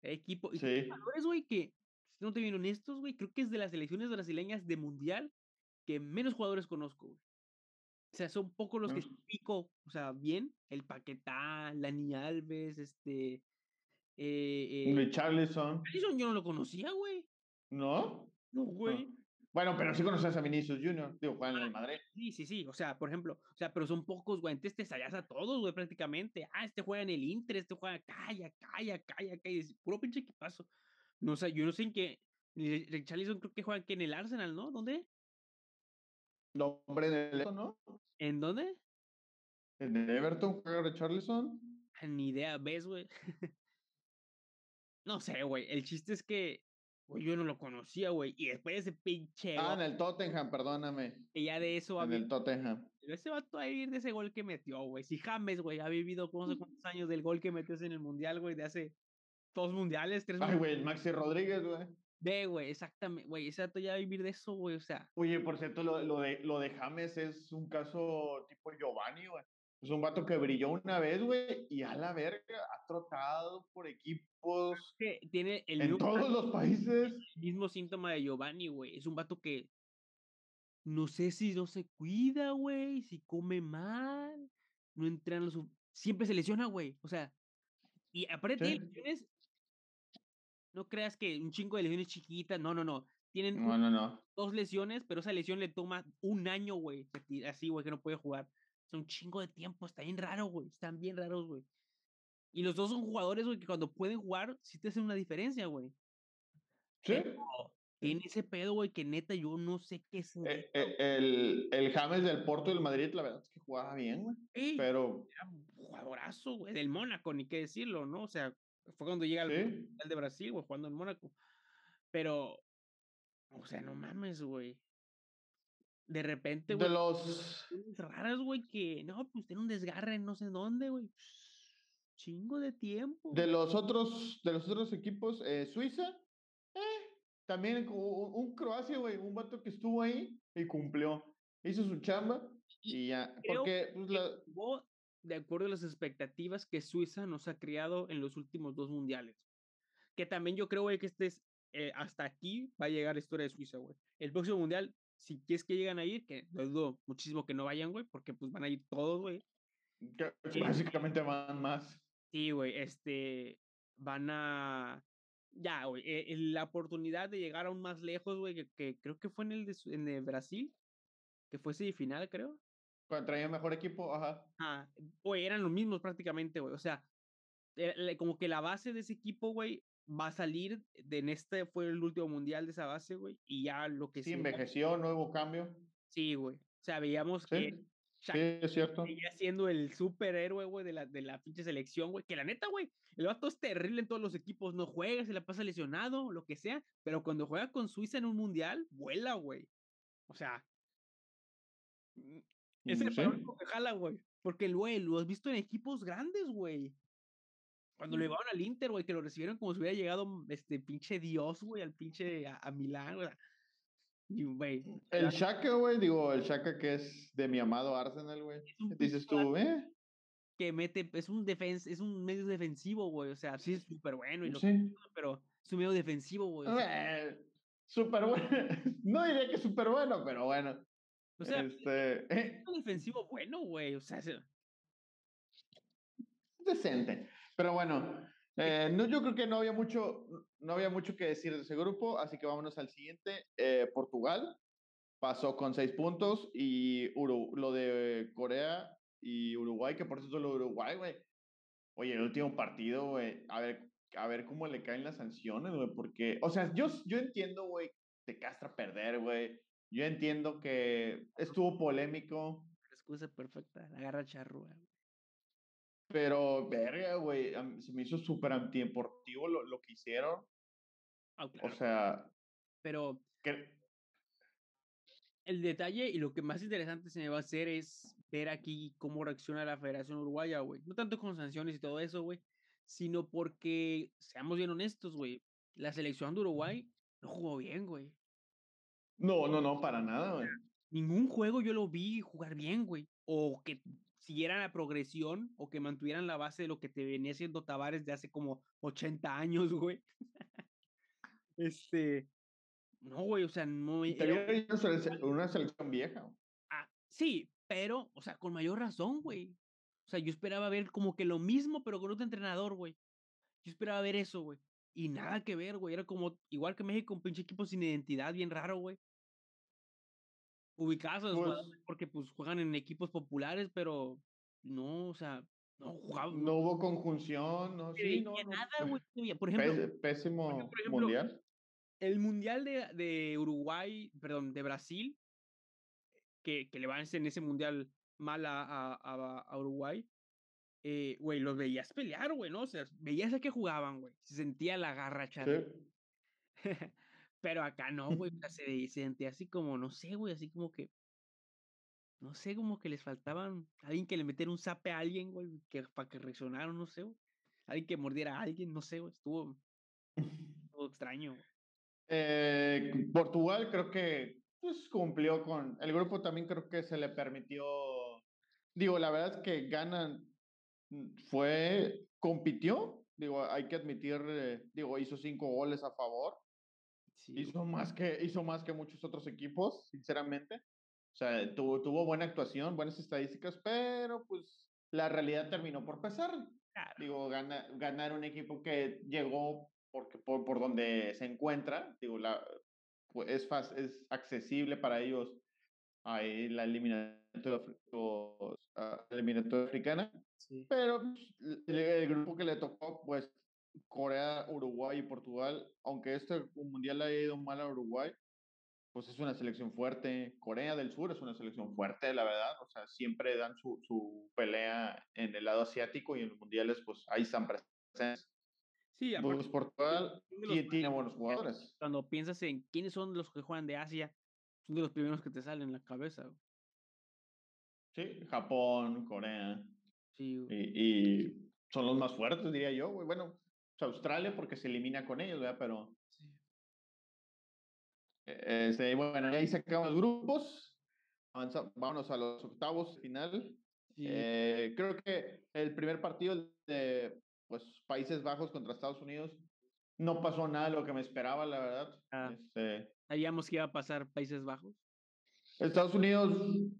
Trae equipo. Y sí. valores, güey, que, si no te vienen honestos, güey, creo que es de las selecciones brasileñas de mundial que menos jugadores conozco, güey. O sea, son pocos los que pico, o sea, bien. El Paquetá, Lani Alves, este. Eh, eh, Charlison. Charlison yo no lo conocía, güey. ¿No? No, güey. Bueno, pero sí conoces a Vinicius Junior, digo, juegan en el Madrid. Sí, sí, sí, o sea, por ejemplo, o sea, pero son pocos, güey, entonces te sallas a todos, güey, prácticamente. Ah, este juega en el Inter, este juega, calla, calla, calla, calla, puro pinche equipazo. No sé, yo no sé en qué, Richarlison creo que juega aquí en el Arsenal, ¿no? ¿Dónde? No, hombre, en el Everton, ¿no? ¿En dónde? En el Everton juega Richarlison. Ni idea, ¿ves, güey? no sé, güey, el chiste es que Güey, yo no lo conocía, güey. Y después ese pinche. Ah, en el Tottenham, perdóname. Y ya de eso. En el Tottenham. Pero ese vato va a vivir de ese gol que metió, güey. Si James, güey, ha vivido no sé cuántos años del gol que metió en el mundial, güey, de hace dos mundiales, tres Ay, güey, Maxi Rodríguez, güey. Ve, güey, exactamente, güey, ese vato ya va a vivir de eso, güey, o sea. Oye, por cierto, lo, lo, de, lo de James es un caso tipo Giovanni, güey. Es un vato que brilló una vez, güey, y a la verga ha trotado por equipos. Que tiene el en todos los países. El mismo síntoma de Giovanni, güey. Es un vato que no sé si no se cuida, güey, si come mal, no entrena los. Siempre se lesiona, güey. O sea, y aparte de lesiones, no creas que un chingo de lesiones chiquitas, no, no, no. Tienen no, no, no. dos lesiones, pero esa lesión le toma un año, güey. Así, güey, que no puede jugar. Es un chingo de tiempo, está bien raro, güey. Están bien raros, güey. Y los dos son jugadores, güey, que cuando pueden jugar, sí te hacen una diferencia, güey. Sí. tiene ese pedo, güey, que neta yo no sé qué es. Eh, eh, el, el James del Porto del Madrid, la verdad es que jugaba bien, güey. pero. Era un jugadorazo, güey, del Mónaco, ni qué decirlo, ¿no? O sea, fue cuando llega al de Brasil, güey, jugando en Mónaco. Pero, o sea, no mames, güey. De repente, güey. De los. Raras, güey, que no, pues tiene un desgarre no sé dónde, güey. Chingo de tiempo. De los otros, de los otros equipos, eh, Suiza, eh, también un, Croacia, güey, un vato que estuvo ahí y cumplió. Hizo su chamba y ya. Porque, pues, la... de acuerdo a las expectativas que Suiza nos ha creado en los últimos dos mundiales. Que también yo creo, güey, que este es, eh, hasta aquí va a llegar la historia de Suiza, güey. El próximo mundial, si quieres que llegan a ir, que dudo muchísimo que no vayan, güey, porque pues van a ir todos, güey. Básicamente van más. Sí, güey, este, van a, ya, güey, eh, la oportunidad de llegar aún más lejos, güey, que, creo que fue en el de, en el Brasil, que fue semifinal, creo. Cuando traía mejor equipo, ajá. Ah, güey, eran los mismos prácticamente, güey, o sea, eh, como que la base de ese equipo, güey, va a salir, de en este fue el último mundial de esa base, güey, y ya lo que sí. envejeció, nuevo cambio. Sí, güey, o sea, veíamos que sí, es cierto. Seguía siendo el superhéroe, güey, de la, de la pinche selección, güey. Que la neta, güey, el vato es terrible en todos los equipos. No juega, se la pasa lesionado, lo que sea. Pero cuando juega con Suiza en un mundial, vuela, güey. O sea. Mm, es el único que jala, güey. Porque, güey, lo has visto en equipos grandes, güey. Cuando le llevaron al Inter, güey, que lo recibieron como si hubiera llegado este pinche Dios, güey, al pinche a, a Milán, güey. El Shaka, güey, digo, el Shaka que es de mi amado Arsenal, güey. Dices tú, ¿eh? Que mete, es un defens, es un medio defensivo, güey. O sea, sí es súper bueno, y lo pero es un medio defensivo, güey. súper bueno. No diría que es súper bueno, pero bueno. O sea, este... es un defensivo bueno, güey. O sea, decente. Pero bueno, eh, no, yo creo que no había mucho, no había mucho que decir de ese grupo, así que vámonos al siguiente. Eh, Portugal pasó con seis puntos y lo de Corea y Uruguay, que por eso lo de Uruguay, güey. Oye, el último partido, güey, a ver, a ver cómo le caen las sanciones, güey, porque, o sea, yo, yo entiendo, güey, te castra perder, güey. Yo entiendo que estuvo polémico. excusa perfecta, la garra charrúa, pero, verga, güey, se me hizo súper antideportivo lo, lo que hicieron. Ah, o sea. Pero. El detalle y lo que más interesante se me va a hacer es ver aquí cómo reacciona la Federación Uruguaya, güey. No tanto con sanciones y todo eso, güey, sino porque, seamos bien honestos, güey, la selección de Uruguay no jugó bien, güey. No, no, no, para nada, güey. Ningún juego yo lo vi jugar bien, güey. O que siguieran la progresión o que mantuvieran la base de lo que te venía haciendo Tavares de hace como 80 años, güey. este, no, güey, o sea, no. Era... Una selección vieja. Ah, sí, pero, o sea, con mayor razón, güey. O sea, yo esperaba ver como que lo mismo, pero con otro entrenador, güey. Yo esperaba ver eso, güey. Y nada que ver, güey. Era como, igual que México, un pinche equipo sin identidad, bien raro, güey ubicados, pues porque pues juegan en equipos populares, pero no, o sea, no jugaban. No hubo conjunción, no, sí, no, nada, güey. Por ejemplo, pésimo mundial. El mundial de, de, Uruguay, perdón, de Brasil, que, que le van en ese mundial mal a, a, a Uruguay, eh, güey, los veías pelear, güey, ¿no? O sea, veías a que jugaban, güey. Se sentía la garra, chaval. Sí. Pero acá no, güey, se, sentía así como, no sé, güey, así como que, no sé, como que les faltaban alguien que le metiera un zape a alguien, güey, que, para que reaccionaran, no sé, güey. Alguien que mordiera a alguien, no sé, güey, estuvo, estuvo extraño. Eh, Portugal creo que pues cumplió con, el grupo también creo que se le permitió, digo, la verdad es que ganan, mm, fue, compitió, digo, hay que admitir, eh, digo, hizo cinco goles a favor, hizo, más que, hizo más que muchos otros equipos, sinceramente. O sea, tuvo, tuvo buena actuación, buenas estadísticas, pero pues la realidad terminó por pesar. Digo, gana, ganar un equipo que llegó porque, por, por donde se encuentra, digo, la, pues, es, fácil, es accesible para ellos ahí la eliminatoria, ah, eliminatoria africana. Sí. Pero pues, el, el grupo que le tocó, pues Corea, Uruguay y Portugal, aunque este mundial haya ido mal a Uruguay, pues es una selección fuerte. Corea del Sur es una selección fuerte, la verdad. O sea, siempre dan su, su pelea en el lado asiático y en los mundiales, pues ahí están presentes. Sí, aparte, Pues Portugal sí tiene buenos jugadores. cuando piensas en quiénes son los que juegan de Asia, son de los primeros que te salen en la cabeza. Sí, Japón, Corea. Sí. Y, y son los más fuertes, diría yo, güey. Bueno, pues, Australia porque se elimina con ellos, ¿verdad? Pero sí. eh, este, bueno, ahí se acaban los grupos. Avanza, vámonos a los octavos final. Sí, Eh, creo que el primer partido de pues, Países Bajos contra Estados Unidos no pasó nada de lo que me esperaba, la verdad. Ah. Este, sabíamos que iba a pasar Países Bajos. Estados Unidos,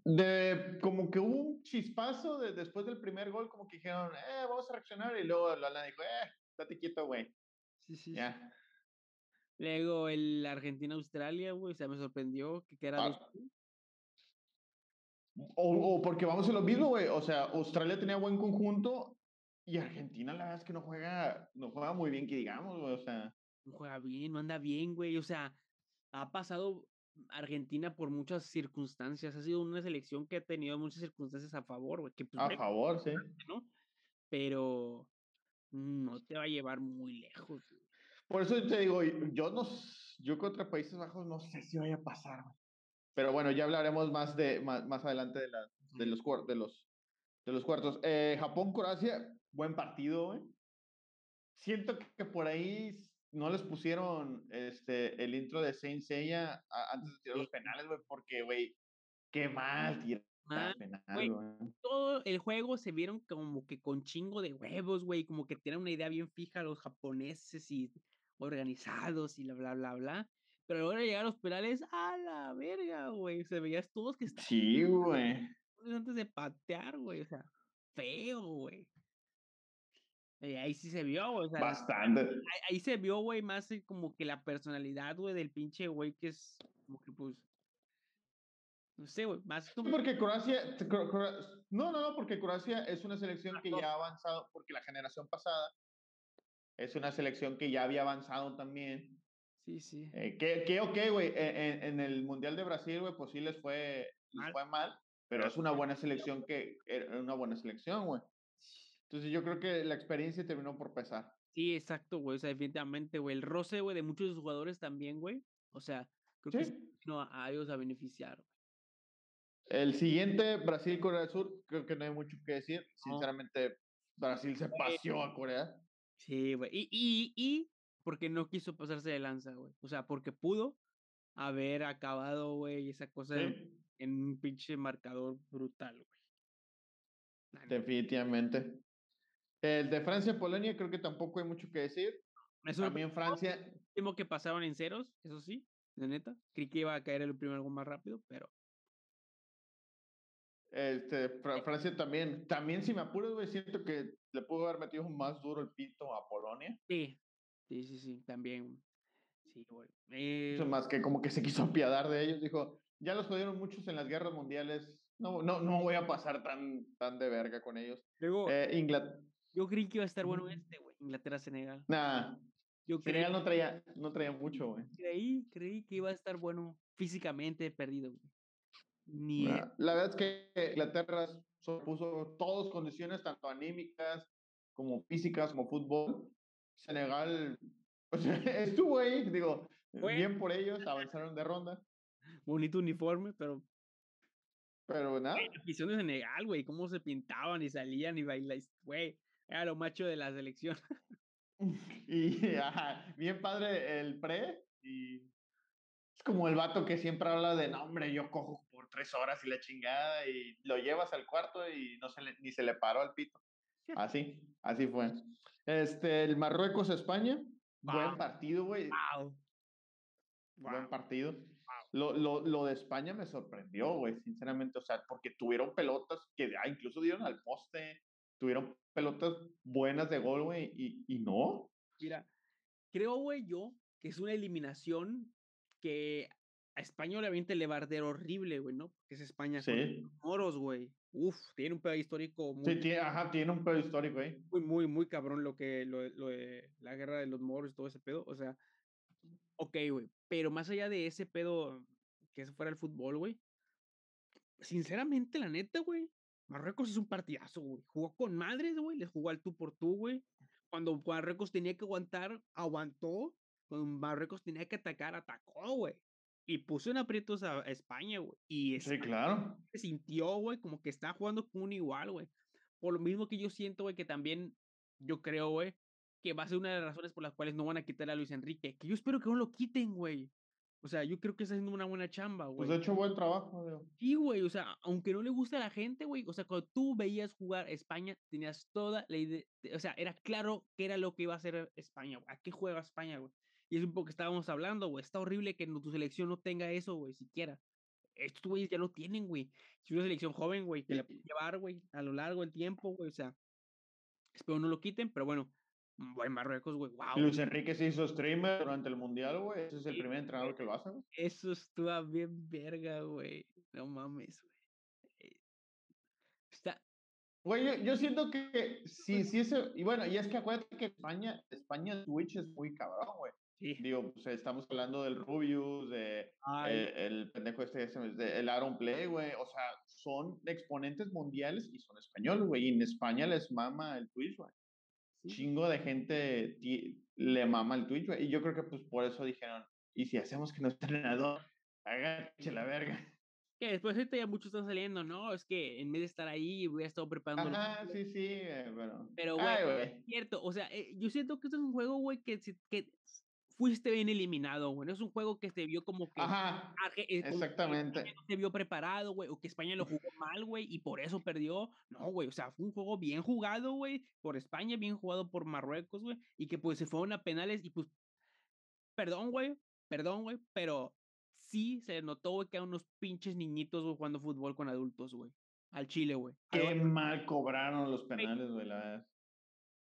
de, como que hubo un chispazo de, después del primer gol, como que dijeron, eh, vamos a reaccionar. Y luego Lala dijo, eh, estate quieto, güey. Sí, sí. sí. Ya. Luego el Argentina-Australia, güey, o sea, me sorprendió que era Ah. O, o porque vamos a lo mismo, güey. O sea, Australia tenía buen conjunto y Argentina, la verdad es que no juega, no juega muy bien, que digamos, güey. O sea, no juega bien, no anda bien, güey. O sea, ha pasado Argentina por muchas circunstancias. Ha sido una selección que ha tenido muchas circunstancias a favor, güey. Que pues, a favor, sí. ¿no? Pero no te va a llevar muy lejos. güey. Por eso te digo, yo no, yo contra Países Bajos no sé si vaya a pasar, güey. Pero bueno, ya hablaremos más de más, más adelante de, la, de los de los de los cuartos. Eh, Japón Croacia, buen partido, güey. Siento que por ahí no les pusieron este el intro de Saint Seiya antes de tirar los penales, güey, porque güey, qué mal tirar Güey. güey. Todo el juego se vieron como que con chingo de huevos, güey. Como que tienen una idea bien fija los japoneses y organizados y bla, bla, bla, bla. Pero a la hora de llegar a los penales, a la verga, güey. Se veías todos que estaban Sí, güey. antes de patear, güey. O sea, feo, güey. Ahí sí se vio, güey. O sea, Bastante. ahí, ahí se vio, güey, más eh, como que la personalidad, güey, del pinche güey que es como que, pues. No sé, güey, más como. porque Croacia, te- Cro- Cro- no, no, no, porque Croacia es una selección que no. ya ha avanzado, porque la generación pasada es una selección que ya había avanzado también. Sí, sí. Eh, que, que, ok, güey, en, en- en el Mundial de Brasil, güey, pues sí les fue, les Mal. fue mal, pero es una buena selección que, era una buena selección, güey. Entonces yo creo que la experiencia terminó por pesar. Sí, exacto, güey. O sea, definitivamente, güey. El roce, güey, de muchos de sus jugadores también, güey. O sea, creo que Sí. vino a, ellos a beneficiar. El siguiente, Brasil-Corea del Sur, creo que no hay mucho que decir. Sinceramente, Brasil se paseó a Corea. Sí, güey. Y, y, y porque no quiso pasarse de lanza, güey. O sea, porque pudo haber acabado, güey, esa cosa en, Sí. en un pinche marcador brutal, güey. Definitivamente. El de Francia-Polonia creo que tampoco hay mucho que decir. Eso También Francia, último que pasaban en ceros, eso sí, de neta. Creí que iba a caer el primero algo más rápido, pero este, Fra- Francia también, también si me apuras, güey, siento que le pudo haber metido más duro el pito a Polonia. sí, sí, sí, sí, también. Sí, güey. Eh, más que como que se quiso apiadar de ellos. Dijo, ya los jodieron muchos en las guerras mundiales. No, no, no voy a pasar tan, tan de verga con ellos. luego, Eh, Inglaterra. yo creí que iba a estar bueno este, güey. Inglaterra-Senegal. Nah, Yo creí, Senegal no traía, no traía mucho, güey. creí, creí que iba a estar bueno físicamente perdido, güey. Ni La verdad es que Inglaterra so- puso todas condiciones, tanto anímicas como físicas, como fútbol. Senegal sea, estuvo ahí, digo, bien por ellos, avanzaron de ronda, bonito uniforme, pero pero nada. la afición de Senegal, güey, cómo se pintaban y salían y bailaban, güey, era lo macho de la selección. Y ajá, bien padre el pre, y es como el vato que siempre habla de, no, hombre, yo cojo tres horas y la chingada, y lo llevas al cuarto y no se le, ni se le paró al pito. Así, así fue. Este, el Marruecos-España, buen partido, güey. Wow. Buen partido. Lo, lo, lo de España me sorprendió, güey, sinceramente. O sea, porque tuvieron pelotas que ah, incluso dieron al poste, tuvieron pelotas buenas de gol, güey, y, y no. Mira, creo, güey, yo que es una eliminación que a España obviamente le va a arder horrible, güey, ¿no? Porque es España con los moros, güey. Uf, tiene un pedo histórico muy, Sí, tiene, ajá, tiene un pedo histórico ahí. muy, muy, muy cabrón lo que, lo, lo de la guerra de los moros y todo ese pedo. O sea, ok, güey. Pero más allá de ese pedo, que fuera el fútbol, güey. Sinceramente, la neta, güey. Marruecos es un partidazo, güey. Jugó con madres, güey. Les jugó al tú por tú, güey. Cuando Marruecos tenía que aguantar, aguantó. Cuando Marruecos tenía que atacar, atacó, güey. Y puso en aprietos a, España, güey. Y Sí, España claro. se sintió, güey, como que está jugando con un igual, güey. Por lo mismo que yo siento, güey, que también yo creo, güey, que va a ser una de las razones por las cuales no van a quitar a Luis Enrique. Que yo espero que no lo quiten, güey. O sea, yo creo que está haciendo una buena chamba, Pues güey. ha hecho buen trabajo, digo. Sí, güey, o sea, aunque no le guste a la gente, güey, o sea, cuando tú veías jugar a España, tenías toda la idea, o sea, era claro que era lo que iba a hacer España, güey. ¿A qué juega España, güey? Y es un poco que estábamos hablando, güey. Está horrible que tu selección no tenga eso, güey, siquiera. Estos güeyes ya lo tienen, güey. Es una selección joven, güey, que la puede llevar, güey, a lo largo del tiempo, güey, o sea, espero no lo quiten, pero bueno, güey, Marruecos, güey, wow. Luis Enrique se hizo streamer durante el mundial, güey. Ese es el Sí, primer entrenador que lo hace, güey. Eso estuvo bien verga, güey. No mames, güey. Eh, Está, Güey, yo, yo siento que sí, sí, ese. Y bueno, y es que acuérdate que España, España Twitch es muy cabrón, güey. Sí. Digo, pues estamos hablando del Rubius, de Ay, eh, el pendejo este, de- el Aaron Play, güey. O sea, son exponentes mundiales y son españoles, güey. Y en España les mama el Twitch, güey. sí. Chingo de gente le mama el Twitch, güey. Y yo creo que pues por eso dijeron, ¿y si hacemos que nuestro entrenador haga la verga? Que después ahorita ya muchos están saliendo, ¿no? Es que en vez de estar ahí, hubiera estado preparando. Ajá, sí, sí, eh, pero... Pero, güey, güey. cierto, o sea, eh, yo siento que esto es un juego, güey, que, que fuiste bien eliminado, güey. No es un juego que se vio como que. Ajá, Arge- eh, como que exactamente. España no se vio preparado, güey, o que España lo jugó mal, güey, y por eso perdió. No, güey, o sea, fue un juego bien jugado, güey, por España, bien jugado por Marruecos, güey, y que pues se fueron a penales y pues, perdón, güey, perdón, güey, pero sí se notó, güey, que eran unos pinches niñitos, güey, jugando fútbol con adultos, güey, al Chile, güey. Qué mal cobraron los penales, güey, la verdad.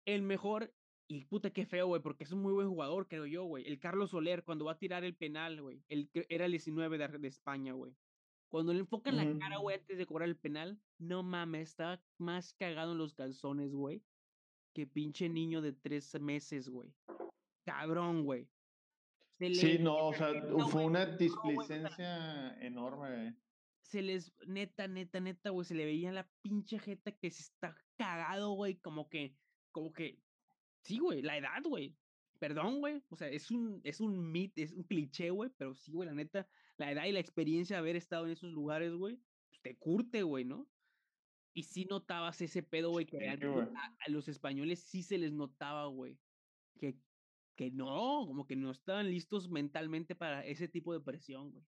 El mejor, y puta, qué feo, güey, porque es un muy buen jugador, creo yo, güey. El Carlos Soler, cuando va a tirar el penal, güey, era el 19 de, de España, güey. Cuando le enfocan la cara, Ujú. güey, antes de cobrar el penal, no mames, estaba más cagado en los calzones, güey, que pinche niño de tres meses, güey. Cabrón, güey. Se Sí, no, o sea, no, fue una displicencia enorme, güey. se les, neta, neta, neta, güey, se le veía la pinche jeta que se está cagado, güey, como que, como que, sí, güey, la edad, güey. Perdón, güey, o sea, es un, es un mit, es un cliché, güey, pero sí, güey, la neta, la edad y la experiencia de haber estado en esos lugares, güey, pues te curte, güey, ¿no? Y sí notabas ese pedo, güey, que Sí, realmente güey. a, a los españoles sí se les notaba, güey, que, que no, como que no estaban listos mentalmente para ese tipo de presión, güey.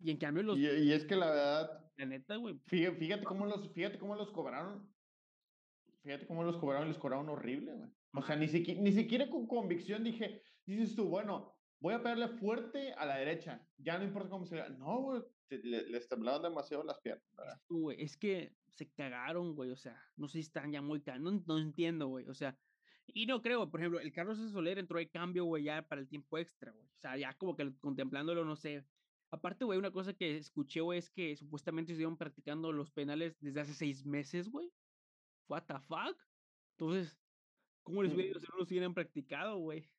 Y en cambio los, Y, y es que la verdad, la neta, güey, fíjate, fíjate cómo los, fíjate cómo los cobraron. Fíjate cómo los cobraron, les cobraron horrible, güey. O sea, ni siquiera, ni siquiera con convicción dije, dices tú, bueno, voy a pegarle fuerte a la derecha. Ya no importa cómo se vea. No, güey, le- les temblaban demasiado las piernas, güey, es que se cagaron, güey, o sea, no sé si están ya muy cagados, no, no entiendo, güey, o sea, y no creo, por ejemplo, el Carlos Soler entró de cambio, güey, ya para el tiempo extra, güey, o sea, ya como que contemplándolo, no sé. Aparte, güey, una cosa que escuché, güey, es que supuestamente estuvieron practicando los penales desde hace seis meses, güey. What the fuck? Entonces, ¿cómo les hubiera ido si no los hubieran practicado, güey?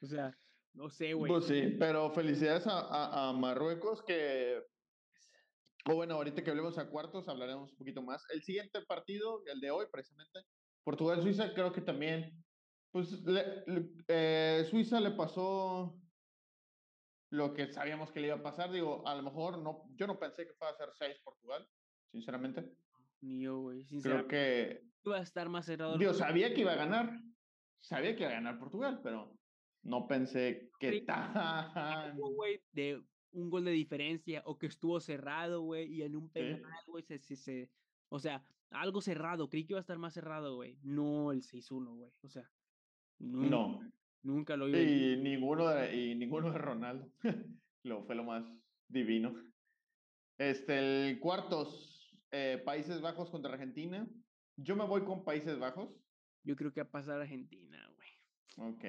O sea, no sé, güey. Pues sí, pero felicidades a, a- a Marruecos que... O bueno, ahorita que hablemos a cuartos hablaremos un poquito más. El siguiente partido, el de hoy precisamente, Portugal-Suiza, creo que también, pues le- le- eh, Suiza le pasó lo que sabíamos que le iba a pasar. Digo, a lo mejor no, yo no pensé que fuera a ser 6 Portugal, sinceramente. Ni yo, güey. Creo que, iba a estar más cerrado. juego. sabía que iba a ganar, sabía que iba a ganar Portugal, pero no pensé que tan... de un gol de diferencia o que estuvo cerrado, güey, y en un penal, güey, se, se, se- o sea, algo cerrado, creí que iba a estar más cerrado, güey, no el 6-1, güey, o sea, nunca, No. nunca lo iba Y ninguno de, y ninguno de Ronaldo. lo fue lo más divino. Este, el cuartos, eh, Países Bajos contra Argentina. Yo me voy con Países Bajos. yo creo que va a pasar Argentina, güey, Ok.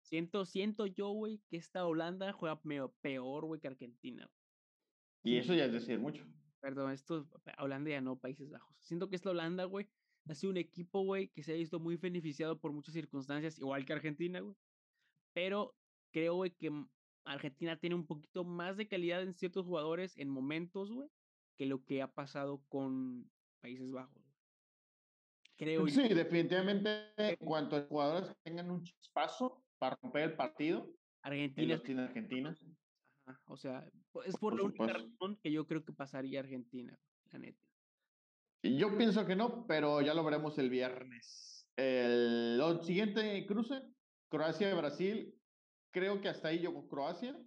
Siento, siento yo, güey, que esta Holanda juega medio peor, güey, que Argentina. Y eso ya es decir mucho. Perdón, esto es Holanda ya no, Países Bajos. Siento que esta Holanda, güey, ha sido un equipo, güey, que se ha visto muy beneficiado por muchas circunstancias, igual que Argentina, güey. Pero creo, güey, que Argentina tiene un poquito más de calidad en ciertos jugadores en momentos, güey, que lo que ha pasado con Países Bajos. Creo yo. Sí, definitivamente, en cuanto a jugadores que tengan un chispazo para romper el partido, Argentina los tiene Argentina. Ajá, O sea, po- es por, Por la única razón que yo creo que pasaría Argentina, la neta. Yo pienso que no, pero ya lo veremos el viernes. El, lo siguiente cruce, Croacia y Brasil. Creo que hasta ahí llegó Croacia.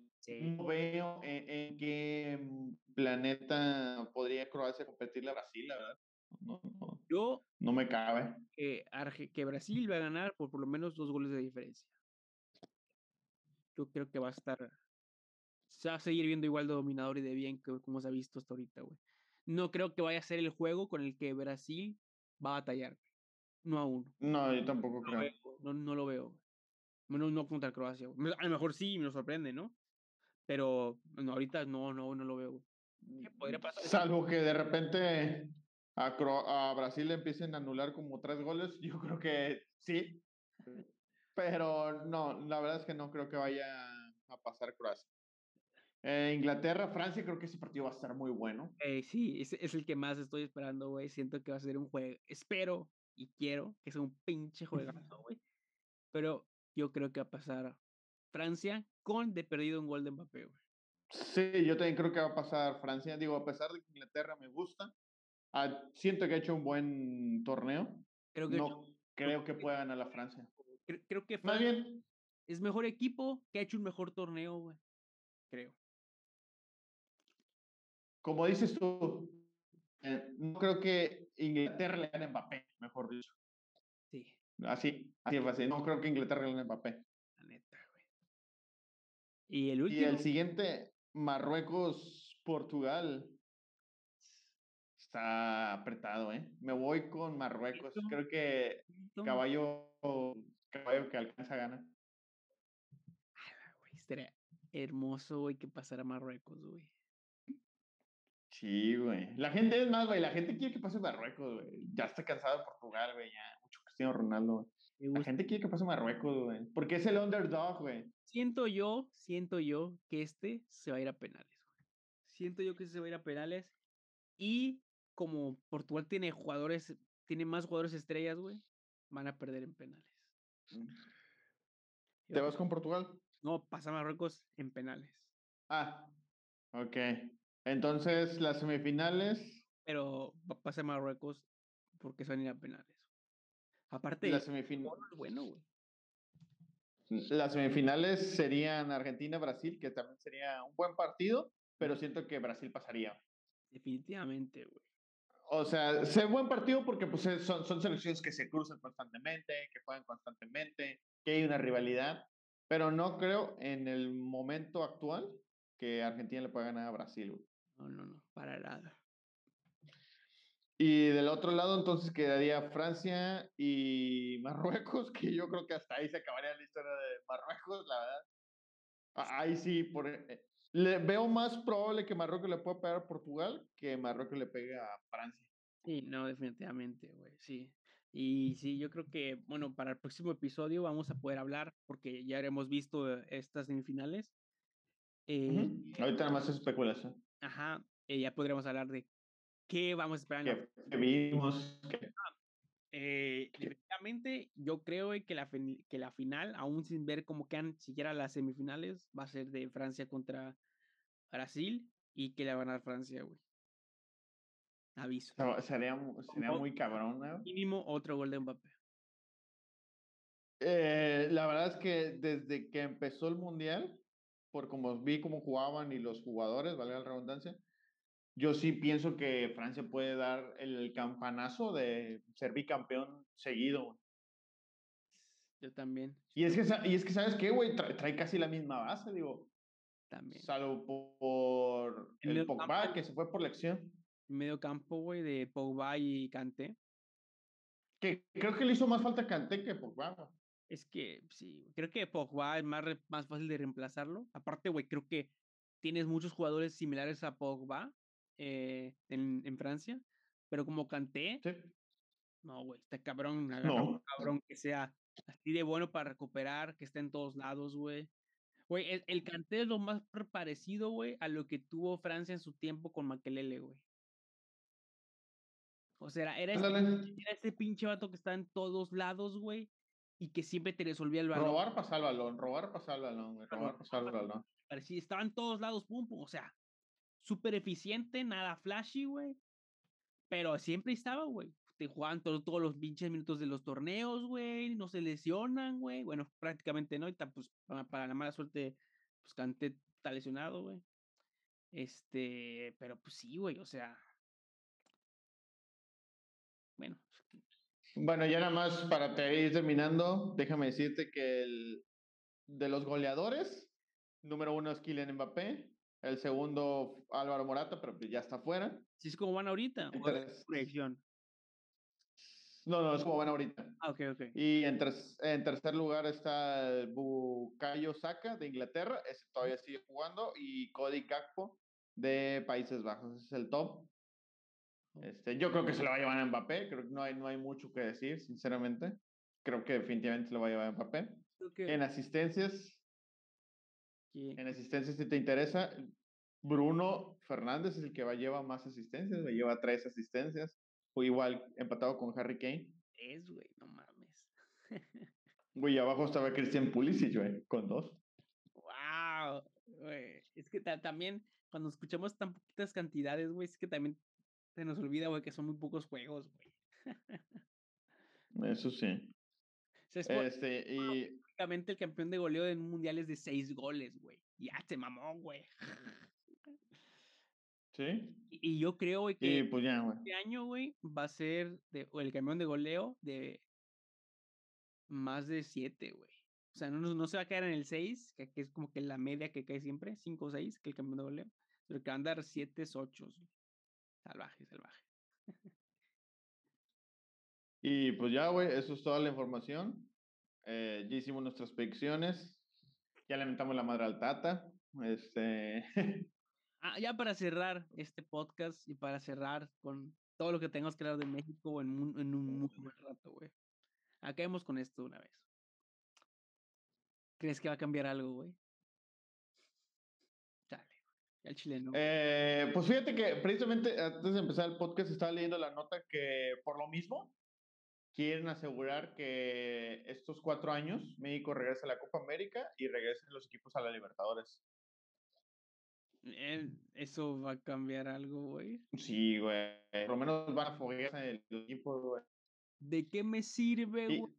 No veo en, en qué planeta podría Croacia competirle a Brasil, la verdad. No, no, Yo no me cabe. que, Arge- que Brasil va a ganar por por lo menos dos goles de diferencia. Yo creo que va a estar. Se va a seguir viendo igual de dominador y de bien que como se ha visto hasta ahorita, güey. No creo que vaya a ser el juego con el que Brasil va a batallar. No aún. No, yo tampoco No, lo creo. veo, no, no lo veo. Menos no contra Croacia. güey. A lo mejor sí, me sorprende, ¿no? Pero no, ahorita no, no, no lo veo. ¿Qué podría pasar? Salvo que de repente a, Cro- a Brasil le empiecen a anular como tres goles, yo creo que sí. Pero no, la verdad es que no creo que vaya a pasar Croacia. Eh, Inglaterra, Francia, creo que ese partido va a estar muy bueno. Eh, sí, ese es el que más estoy esperando, güey. Siento que va a ser un juego. Espero y quiero que sea un pinche juegazo, güey. Pero yo creo que va a pasar Francia con de perdido un gol de Mbappé, güey. Sí, yo también creo que va a pasar Francia. Digo, a pesar de que Inglaterra me gusta, ah, siento que ha hecho un buen torneo. Creo que, No creo que pueda ganar la Francia. cre- creo que Más Francia bien, es mejor equipo que ha hecho un mejor torneo, güey. Creo. como dices tú, eh, no creo que Inglaterra le gane a Mbappé, mejor dicho. Sí, Así, así es fácil. No creo que Inglaterra le gane a Mbappé. la neta, güey. Y el Y último. el siguiente, Marruecos-Portugal. Está apretado, ¿eh? Me voy con Marruecos. Creo que caballo, caballo que alcanza gana. güey, estaría hermoso, güey, que pasara Marruecos, güey. Sí, güey. La gente es más, güey. La gente quiere que pase Marruecos, güey. Ya está cansado de Portugal, güey. Ya, mucho Cristiano Ronaldo. güey. La gente quiere que pase Marruecos, güey. Porque es el underdog, güey. Siento yo, siento yo que este se va a ir a penales, güey. Siento yo que se va a ir a penales. Y como Portugal tiene jugadores, tiene más jugadores estrellas, güey, van a perder en penales. ¿Te vas con Portugal? No, pasa Marruecos en penales. Ah, ok. Entonces, las semifinales, Pero pasa Marruecos porque se van a ir a penales. Aparte, las, el semifin- jugador es bueno, güey. las semifinales serían Argentina-Brasil, que también sería un buen partido, pero siento que Brasil pasaría. Definitivamente, güey. O sea, sé buen partido porque pues, es- son, son selecciones que se cruzan constantemente, que juegan constantemente, que hay una rivalidad, pero no creo en el momento actual que Argentina le pueda ganar a Brasil. No, no, no, para nada. Y del otro lado, entonces quedaría Francia y Marruecos, que yo creo que hasta ahí se acabaría la historia de Marruecos, la verdad. Ahí sí, por, eh, le veo más probable que Marruecos le pueda pegar a Portugal que Marruecos le pegue a Francia. Sí, no, definitivamente, güey, sí. Y sí, yo creo que, bueno, para el próximo episodio vamos a poder hablar, porque ya hemos visto estas semifinales. Eh, Ujú. Ahorita nada más es especulación. Ajá, eh, ya podremos hablar de qué vamos a esperar. en la Que, que vimos, que- Eh, definitivamente, yo creo eh, que la, que la final, aún sin ver cómo quedan siquiera las semifinales, va a ser de Francia contra Brasil y que la van a Francia, güey. Aviso. se- sería, muy cabrón, ¿no? Mínimo otro gol de Mbappé. Eh, la verdad es que desde que empezó el mundial, por como vi cómo jugaban y los jugadores, valga la redundancia, yo sí pienso que Francia puede dar el campanazo de ser bicampeón seguido. Yo también, Y es que, y es que ¿sabes qué, güey? Trae, trae casi la misma base, digo, también. salvo po- por El Pogba, campo. que se fue por lección. Medio campo, güey, de Pogba y Kanté. Que creo que le hizo más falta Kanté que Pogba. Es que sí, creo que Pogba es más, re- más fácil de reemplazarlo. Aparte, güey, creo que tienes muchos jugadores similares a Pogba eh, en, en Francia, pero como Kanté, Sí. no, güey, está cabrón, No. cabrón que sea así de bueno para recuperar, que esté en todos lados, güey. Güey, el, el Kanté es lo más parecido, güey, a lo que tuvo Francia en su tiempo con Makelele, güey. O sea, era, Ándale. era este pinche vato que está en todos lados, güey, y que siempre te resolvía el balón. Robar, pasar el balón. Robar, pasar el balón. güey, Robar, pasar el balón. parecía, estaba en todos lados, pum, pum, o sea, súper eficiente, nada flashy, güey, pero siempre estaba, güey. Te todo- todos los pinches minutos de los torneos, güey, no se lesionan, güey. Bueno, prácticamente no, y ta- pues para, para la mala suerte, pues Kanté está lesionado, güey. Este, pero pues sí, güey, o sea. Bueno, Bueno, ya nada más para te ir terminando, déjame decirte que el, de los goleadores, número uno es Kylian Mbappé, el segundo Álvaro Morata, pero pues ya está fuera. si es como van ahorita, Entonces-. No, no, es como van ahorita. Ah, ok, ok. Y en, ter- en tercer lugar está el Bukayo Saka de Inglaterra, ese todavía sigue jugando, y Cody Gakpo de Países Bajos, ese es el top. Este, yo creo que se lo va a llevar a Mbappé, creo que no hay, no hay mucho que decir, sinceramente. Creo que definitivamente se lo va a llevar a Mbappé. Que- En asistencias, en asistencias si te interesa, Bruno Fernández es el que va lleva más asistencias, lleva tres asistencias, o igual empatado con Harry Kane. es, güey, no mames. Güey, abajo estaba Christian Pulisic, güey, con dos. Wow, güey. Es que ta- también cuando escuchamos tan poquitas cantidades, güey, es que también se nos olvida, güey, que son muy pocos juegos, güey. Eso sí. O sea, es por- Este, y el campeón de goleo en un mundial es de seis goles, güey. Ya se mamó, güey. Sí, Y, y yo creo, güey, y que pues ya, este año, güey, va a ser de, o el campeón de goleo de más de siete, güey. O sea, no, no se va a quedar en el 6, que, que es como que la media que cae siempre, 5 o 6, que el campeón de goleo. Pero que va a andar 7, 8. Salvaje, salvaje. Y pues ya, güey, eso es toda la información. Eh, ya hicimos nuestras predicciones. Ya le mentamos la madre al Tata. Este, Ah, ya para cerrar este podcast y para cerrar con todo lo que tengamos que hablar de México en un, en un muy buen rato, güey. Acabemos con esto de una vez. ¿Crees que va a cambiar algo, güey? Dale, güey. El chileno. eh, pues fíjate que precisamente antes de empezar el podcast estaba leyendo la nota que por lo mismo quieren asegurar que estos cuatro años México regrese a la Copa América y regresen los equipos a la Libertadores. Eh, ¿Eso va a cambiar algo, güey? Sí, güey. Por lo menos van a foguear el equipo, güey. ¿De qué me sirve, Y- güey,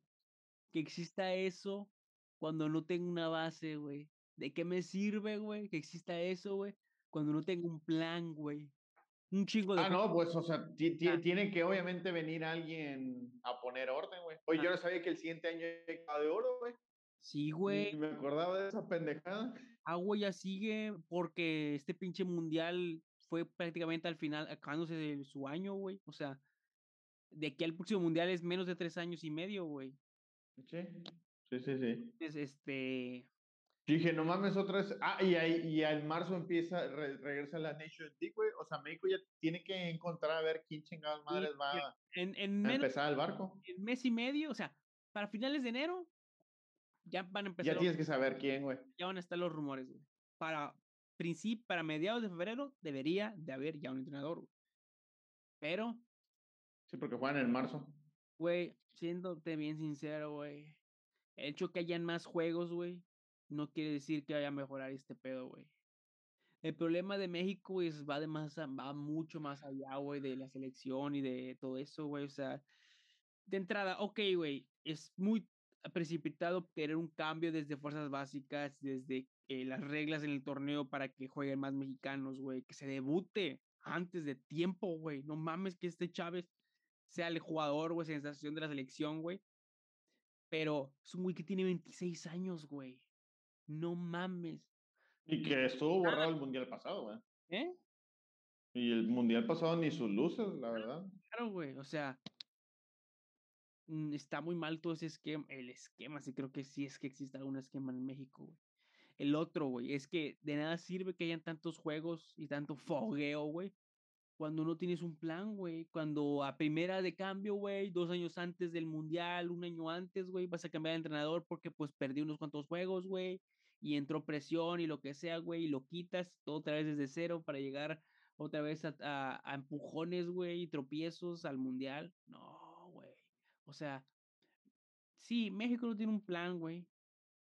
que exista eso cuando no tengo una base, güey? ¿De qué me sirve, güey, que exista eso, güey, cuando no tengo un plan, güey? Un chingo de... Ah, no, pues, o sea, Ah. tiene que obviamente venir alguien a poner orden, güey. Oye, yo no sabía que el siguiente año era de oro, güey. Sí, güey. me acordaba de esa pendejada. Agua ya sigue porque este pinche mundial fue prácticamente al final, acabándose de su año, güey. O sea, de aquí al próximo mundial es menos de tres años y medio, güey. Sí, sí, sí. sí. Entonces, este, Yo dije, no mames, otra vez. Ah, y, ahí, y en marzo empieza, re- regresa la Nation League, güey. O sea, México ya tiene que encontrar a ver quién chingadas madres va a en, en menos empezar el barco. de mes y medio, o sea, para finales de enero, ya van a empezar, Ya los- tienes que saber quién, güey. ya van a estar los rumores, güey. Para para mediados de febrero debería de haber ya un entrenador, güey. Pero Sí, porque juegan en marzo. Güey, siéndote bien sincero, güey. El hecho que hayan más juegos, güey, no quiere decir que vaya a mejorar este pedo, güey. El problema de México es va de más, a- va mucho más allá, güey, de la selección y de todo eso, güey. O sea, de entrada, ok, güey, es muy precipitado querer un cambio desde fuerzas básicas, desde eh, las reglas en el torneo para que jueguen más mexicanos, güey, que se debute antes de tiempo, güey. No mames que este Chávez sea el jugador, güey, sensación de la selección, güey. Pero es un güey que tiene 26 años, güey. No mames. Y que estuvo borrado el mundial pasado, güey. ¿Eh? Y el mundial pasado ni sus luces, la verdad. Claro, güey. O sea, está muy mal todo ese esquema, el esquema, sí creo que sí es que existe algún esquema en México, güey. El otro, güey, es que de nada sirve que hayan tantos juegos y tanto fogueo, güey, cuando no tienes un plan, güey. Cuando a primera de cambio, güey, dos años antes del mundial, un año antes, güey, vas a cambiar de entrenador porque pues perdí unos cuantos juegos, güey, y entró presión y lo que sea, güey, y lo quitas todo otra vez desde cero para llegar otra vez a, a, empujones, güey, y tropiezos al mundial. No. O sea, sí, México no tiene un plan, güey,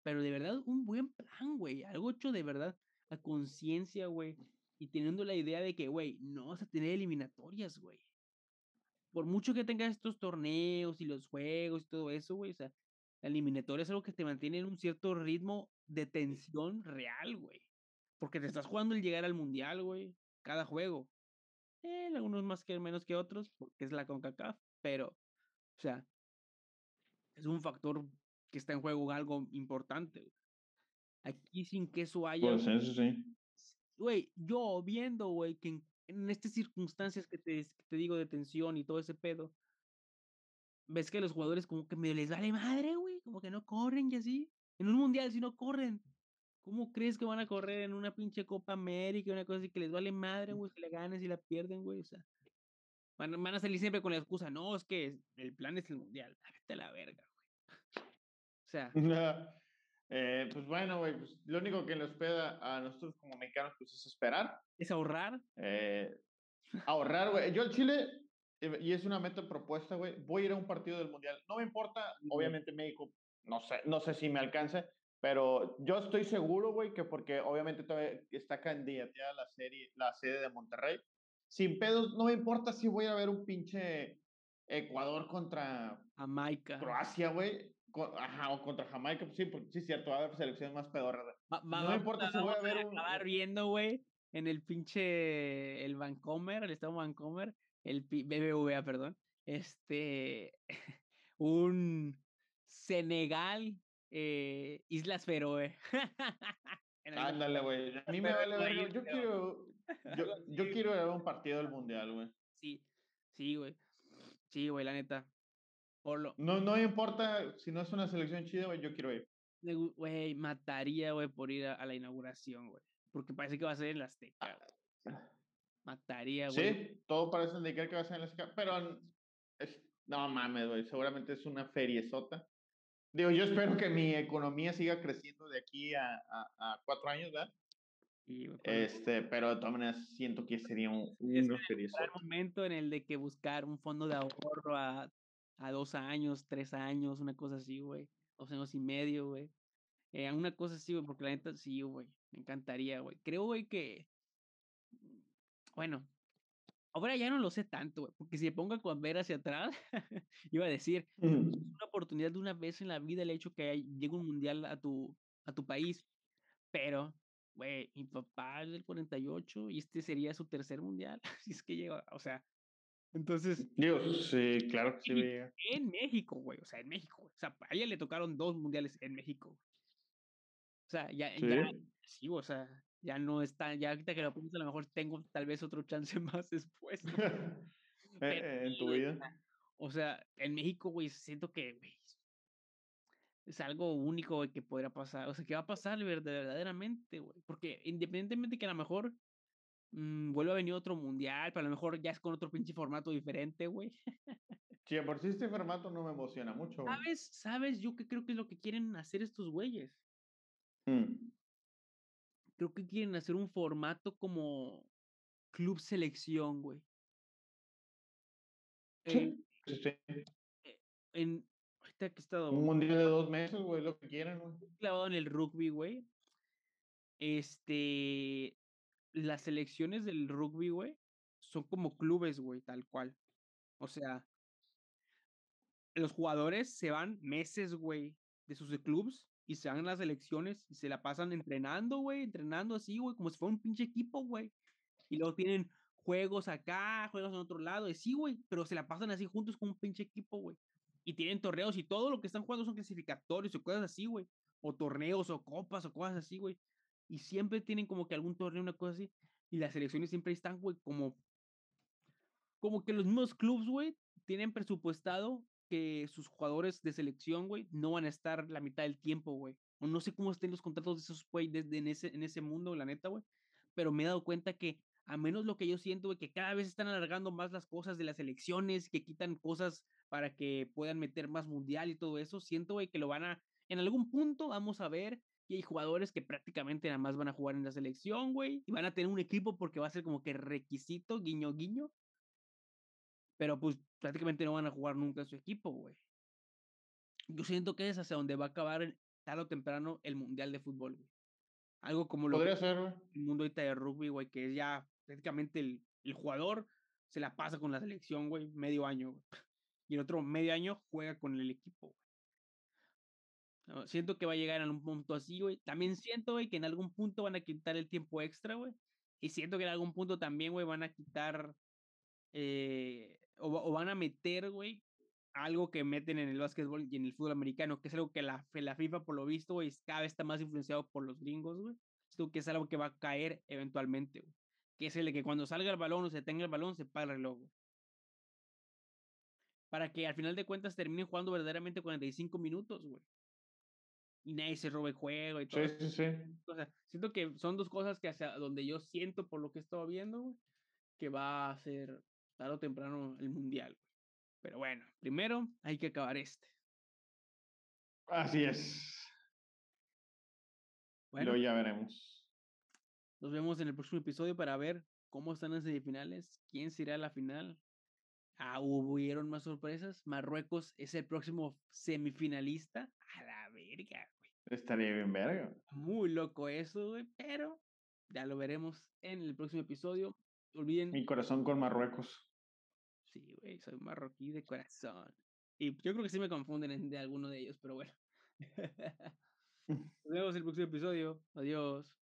pero de verdad un buen plan, güey, algo hecho de verdad a conciencia, güey y teniendo la idea de que, güey, no vas a tener eliminatorias, güey. Por mucho que tengas estos torneos y los juegos y todo eso, güey, o sea, la eliminatoria es algo que te mantiene en un cierto ritmo de tensión real, güey. Porque te estás jugando el llegar al mundial, güey, cada juego. Eh, algunos más que menos que otros, porque es la CONCACAF, pero, o sea, es un factor que está en juego algo importante. Aquí sin que eso haya. Pues eso sí güey, yo viendo, güey, que en, estas circunstancias que te, que te digo de tensión y todo ese pedo, ves que los jugadores como que me les vale madre, güey, como que no corren y así. En un mundial si no corren. ¿Cómo crees que van a correr en una pinche Copa América, una cosa así que les vale madre, güey, que le ganes y la pierden, güey? O sea, van, a salir siempre con la excusa, no, es que el plan es el mundial. Vete a la verga, güey. O sea. Eh, pues bueno, güey, pues lo único que nos queda a nosotros como mexicanos pues es esperar. Es ahorrar. Eh, ahorrar, güey. Yo al Chile, eh, y es una meta propuesta, güey, voy a ir a un partido del Mundial. No me importa, obviamente México, no sé, no sé si me alcance, pero yo estoy seguro, güey, que porque obviamente todavía está candidateada la serie, la sede de Monterrey. Sin pedos, no me importa si voy a ver un pinche Ecuador contra Jamaica. Croacia, güey. Ajá, o contra Jamaica, pues sí, porque sí es cierto, va a haber selecciones más pedorras. no me importa si voy a ver un... riendo, güey, en el pinche, el Vancomer, el estado Vancomer, el BBVA, perdón, este, un Senegal, eh, Islas Feroe. Ándale, güey, a mí me vale ver, yo quiero, yo, yo quiero ver un partido del Mundial, güey. Sí, sí, güey, sí, güey, la neta, no, no importa si no es una selección chida, güey, yo quiero ir. Güey, mataría, güey, por ir a, la inauguración, güey. Porque parece que va a ser en la Azteca. Ah, mataría, güey. Sí, todo parece indicar que va a ser en la Azteca, pero es, no mames, güey, seguramente es una feriezota. Digo, yo espero que mi economía siga creciendo de aquí a, a, cuatro años, ¿verdad? este, pero de todas maneras siento que sería un, un momento en el de que buscar un fondo de ahorro a a dos años, tres años, una cosa así, güey. Dos años y medio, güey. Eh, una cosa así, güey, porque la neta sí, güey. Me encantaría, güey. Creo, güey, que. Bueno, ahora ya no lo sé tanto, güey, porque si me pongo a ver hacia atrás, iba a decir, es una oportunidad de una vez en la vida el hecho que llegue un mundial a tu, a tu país, pero, güey, mi papá es del 48 y este sería su tercer mundial, si es que llega, o sea, entonces. Dios, sí, claro que sí. En México, güey. O sea, en México. O sea, a ella le tocaron dos mundiales en México. O sea, ya, ¿Sí? ya sí, o sea, ya no está, ya ahorita que lo pienso, a lo mejor tengo tal vez otro chance más después. Eh, en tu vida. O sea, en México, güey, siento que, güey, es algo único, güey, que podría pasar. O sea, que va a pasar verdaderamente, güey. Porque independientemente que a lo mejor mmm, vuelve a venir otro mundial, pero a lo mejor ya es con otro pinche formato diferente, güey. Sí, por si este formato no me emociona mucho. ¿Sabes? ¿Sabes? Yo que creo que es lo que quieren hacer estos güeyes. Mm. Creo que quieren hacer un formato como club selección, güey. Sí, eh, sí. Eh, en, ahorita que he estado. Un mundial de dos meses, güey, lo que quieran, güey. Clavado en el rugby, güey. Este las selecciones del rugby, güey, son como clubes, güey, tal cual. O sea, los jugadores se van meses, güey, de sus clubs y se van las elecciones y se la pasan entrenando, güey, entrenando así, güey, como si fuera un pinche equipo, güey. Y luego tienen juegos acá, juegos en otro lado, y sí, güey, pero se la pasan así juntos como un pinche equipo, güey. Y tienen torneos y todo lo que están jugando son clasificatorios o cosas así, güey. O torneos o copas o cosas así, güey y siempre tienen como que algún torneo, una cosa así, y las selecciones siempre están, güey, como, como que los mismos clubs, güey, tienen presupuestado que sus jugadores de selección, güey, no van a estar la mitad del tiempo, güey. O no sé cómo estén los contratos de esos güey desde en ese, en ese mundo, la neta, güey. Pero me he dado cuenta que, a menos lo que yo siento, güey, que cada vez están alargando más las cosas de las elecciones, que quitan cosas para que puedan meter más mundial y todo eso, siento, güey, que lo van a, en algún punto vamos a ver que hay jugadores que prácticamente nada más van a jugar en la selección, güey, y van a tener un equipo porque va a ser como que requisito, guiño, guiño. Pero pues prácticamente no van a jugar nunca en su equipo, güey. Yo siento que es hacia donde va a acabar tarde o temprano el Mundial de Fútbol, güey. Algo como lo Podría que ser, güey. el mundo ahorita de rugby, güey, que es ya prácticamente el, el jugador se la pasa con la selección, güey, medio año, güey. Y el otro medio año juega con el equipo, güey. No, siento que va a llegar a un punto así, güey. También siento, güey, que en algún punto van a quitar el tiempo extra, güey. Y siento que en algún punto también, güey, van a quitar eh, o, va- o van a meter, güey, algo que meten en el básquetbol y en el fútbol americano, que es algo que la, FIFA, por lo visto, güey, cada vez está más influenciado por los gringos, güey. Siento que es algo que va a caer eventualmente, güey. Que es el de que cuando salga el balón o se tenga el balón, se paga el reloj, güey. Para que al final de cuentas terminen jugando verdaderamente 45 minutos, güey. Y nadie se robe el juego y todo. Sí, sí, sí. O sea, siento que son dos cosas que hacia donde yo siento por lo que he estado viendo, güey, que va a ser tarde o temprano el mundial. Pero bueno, primero hay que acabar este. Así es. Bueno, Luego ya veremos. nos vemos en el próximo episodio para ver cómo están las semifinales, quién será la final. Ah, hubieron más sorpresas. Marruecos es el próximo semifinalista. A la verga, güey. Estaría bien verga. Muy loco eso, güey, pero ya lo veremos en el próximo episodio. Olviden Mi corazón con Marruecos. Sí, güey, soy marroquí de corazón. Y yo creo que sí me confunden en- de alguno de ellos, pero bueno. Nos vemos en el próximo episodio. Adiós.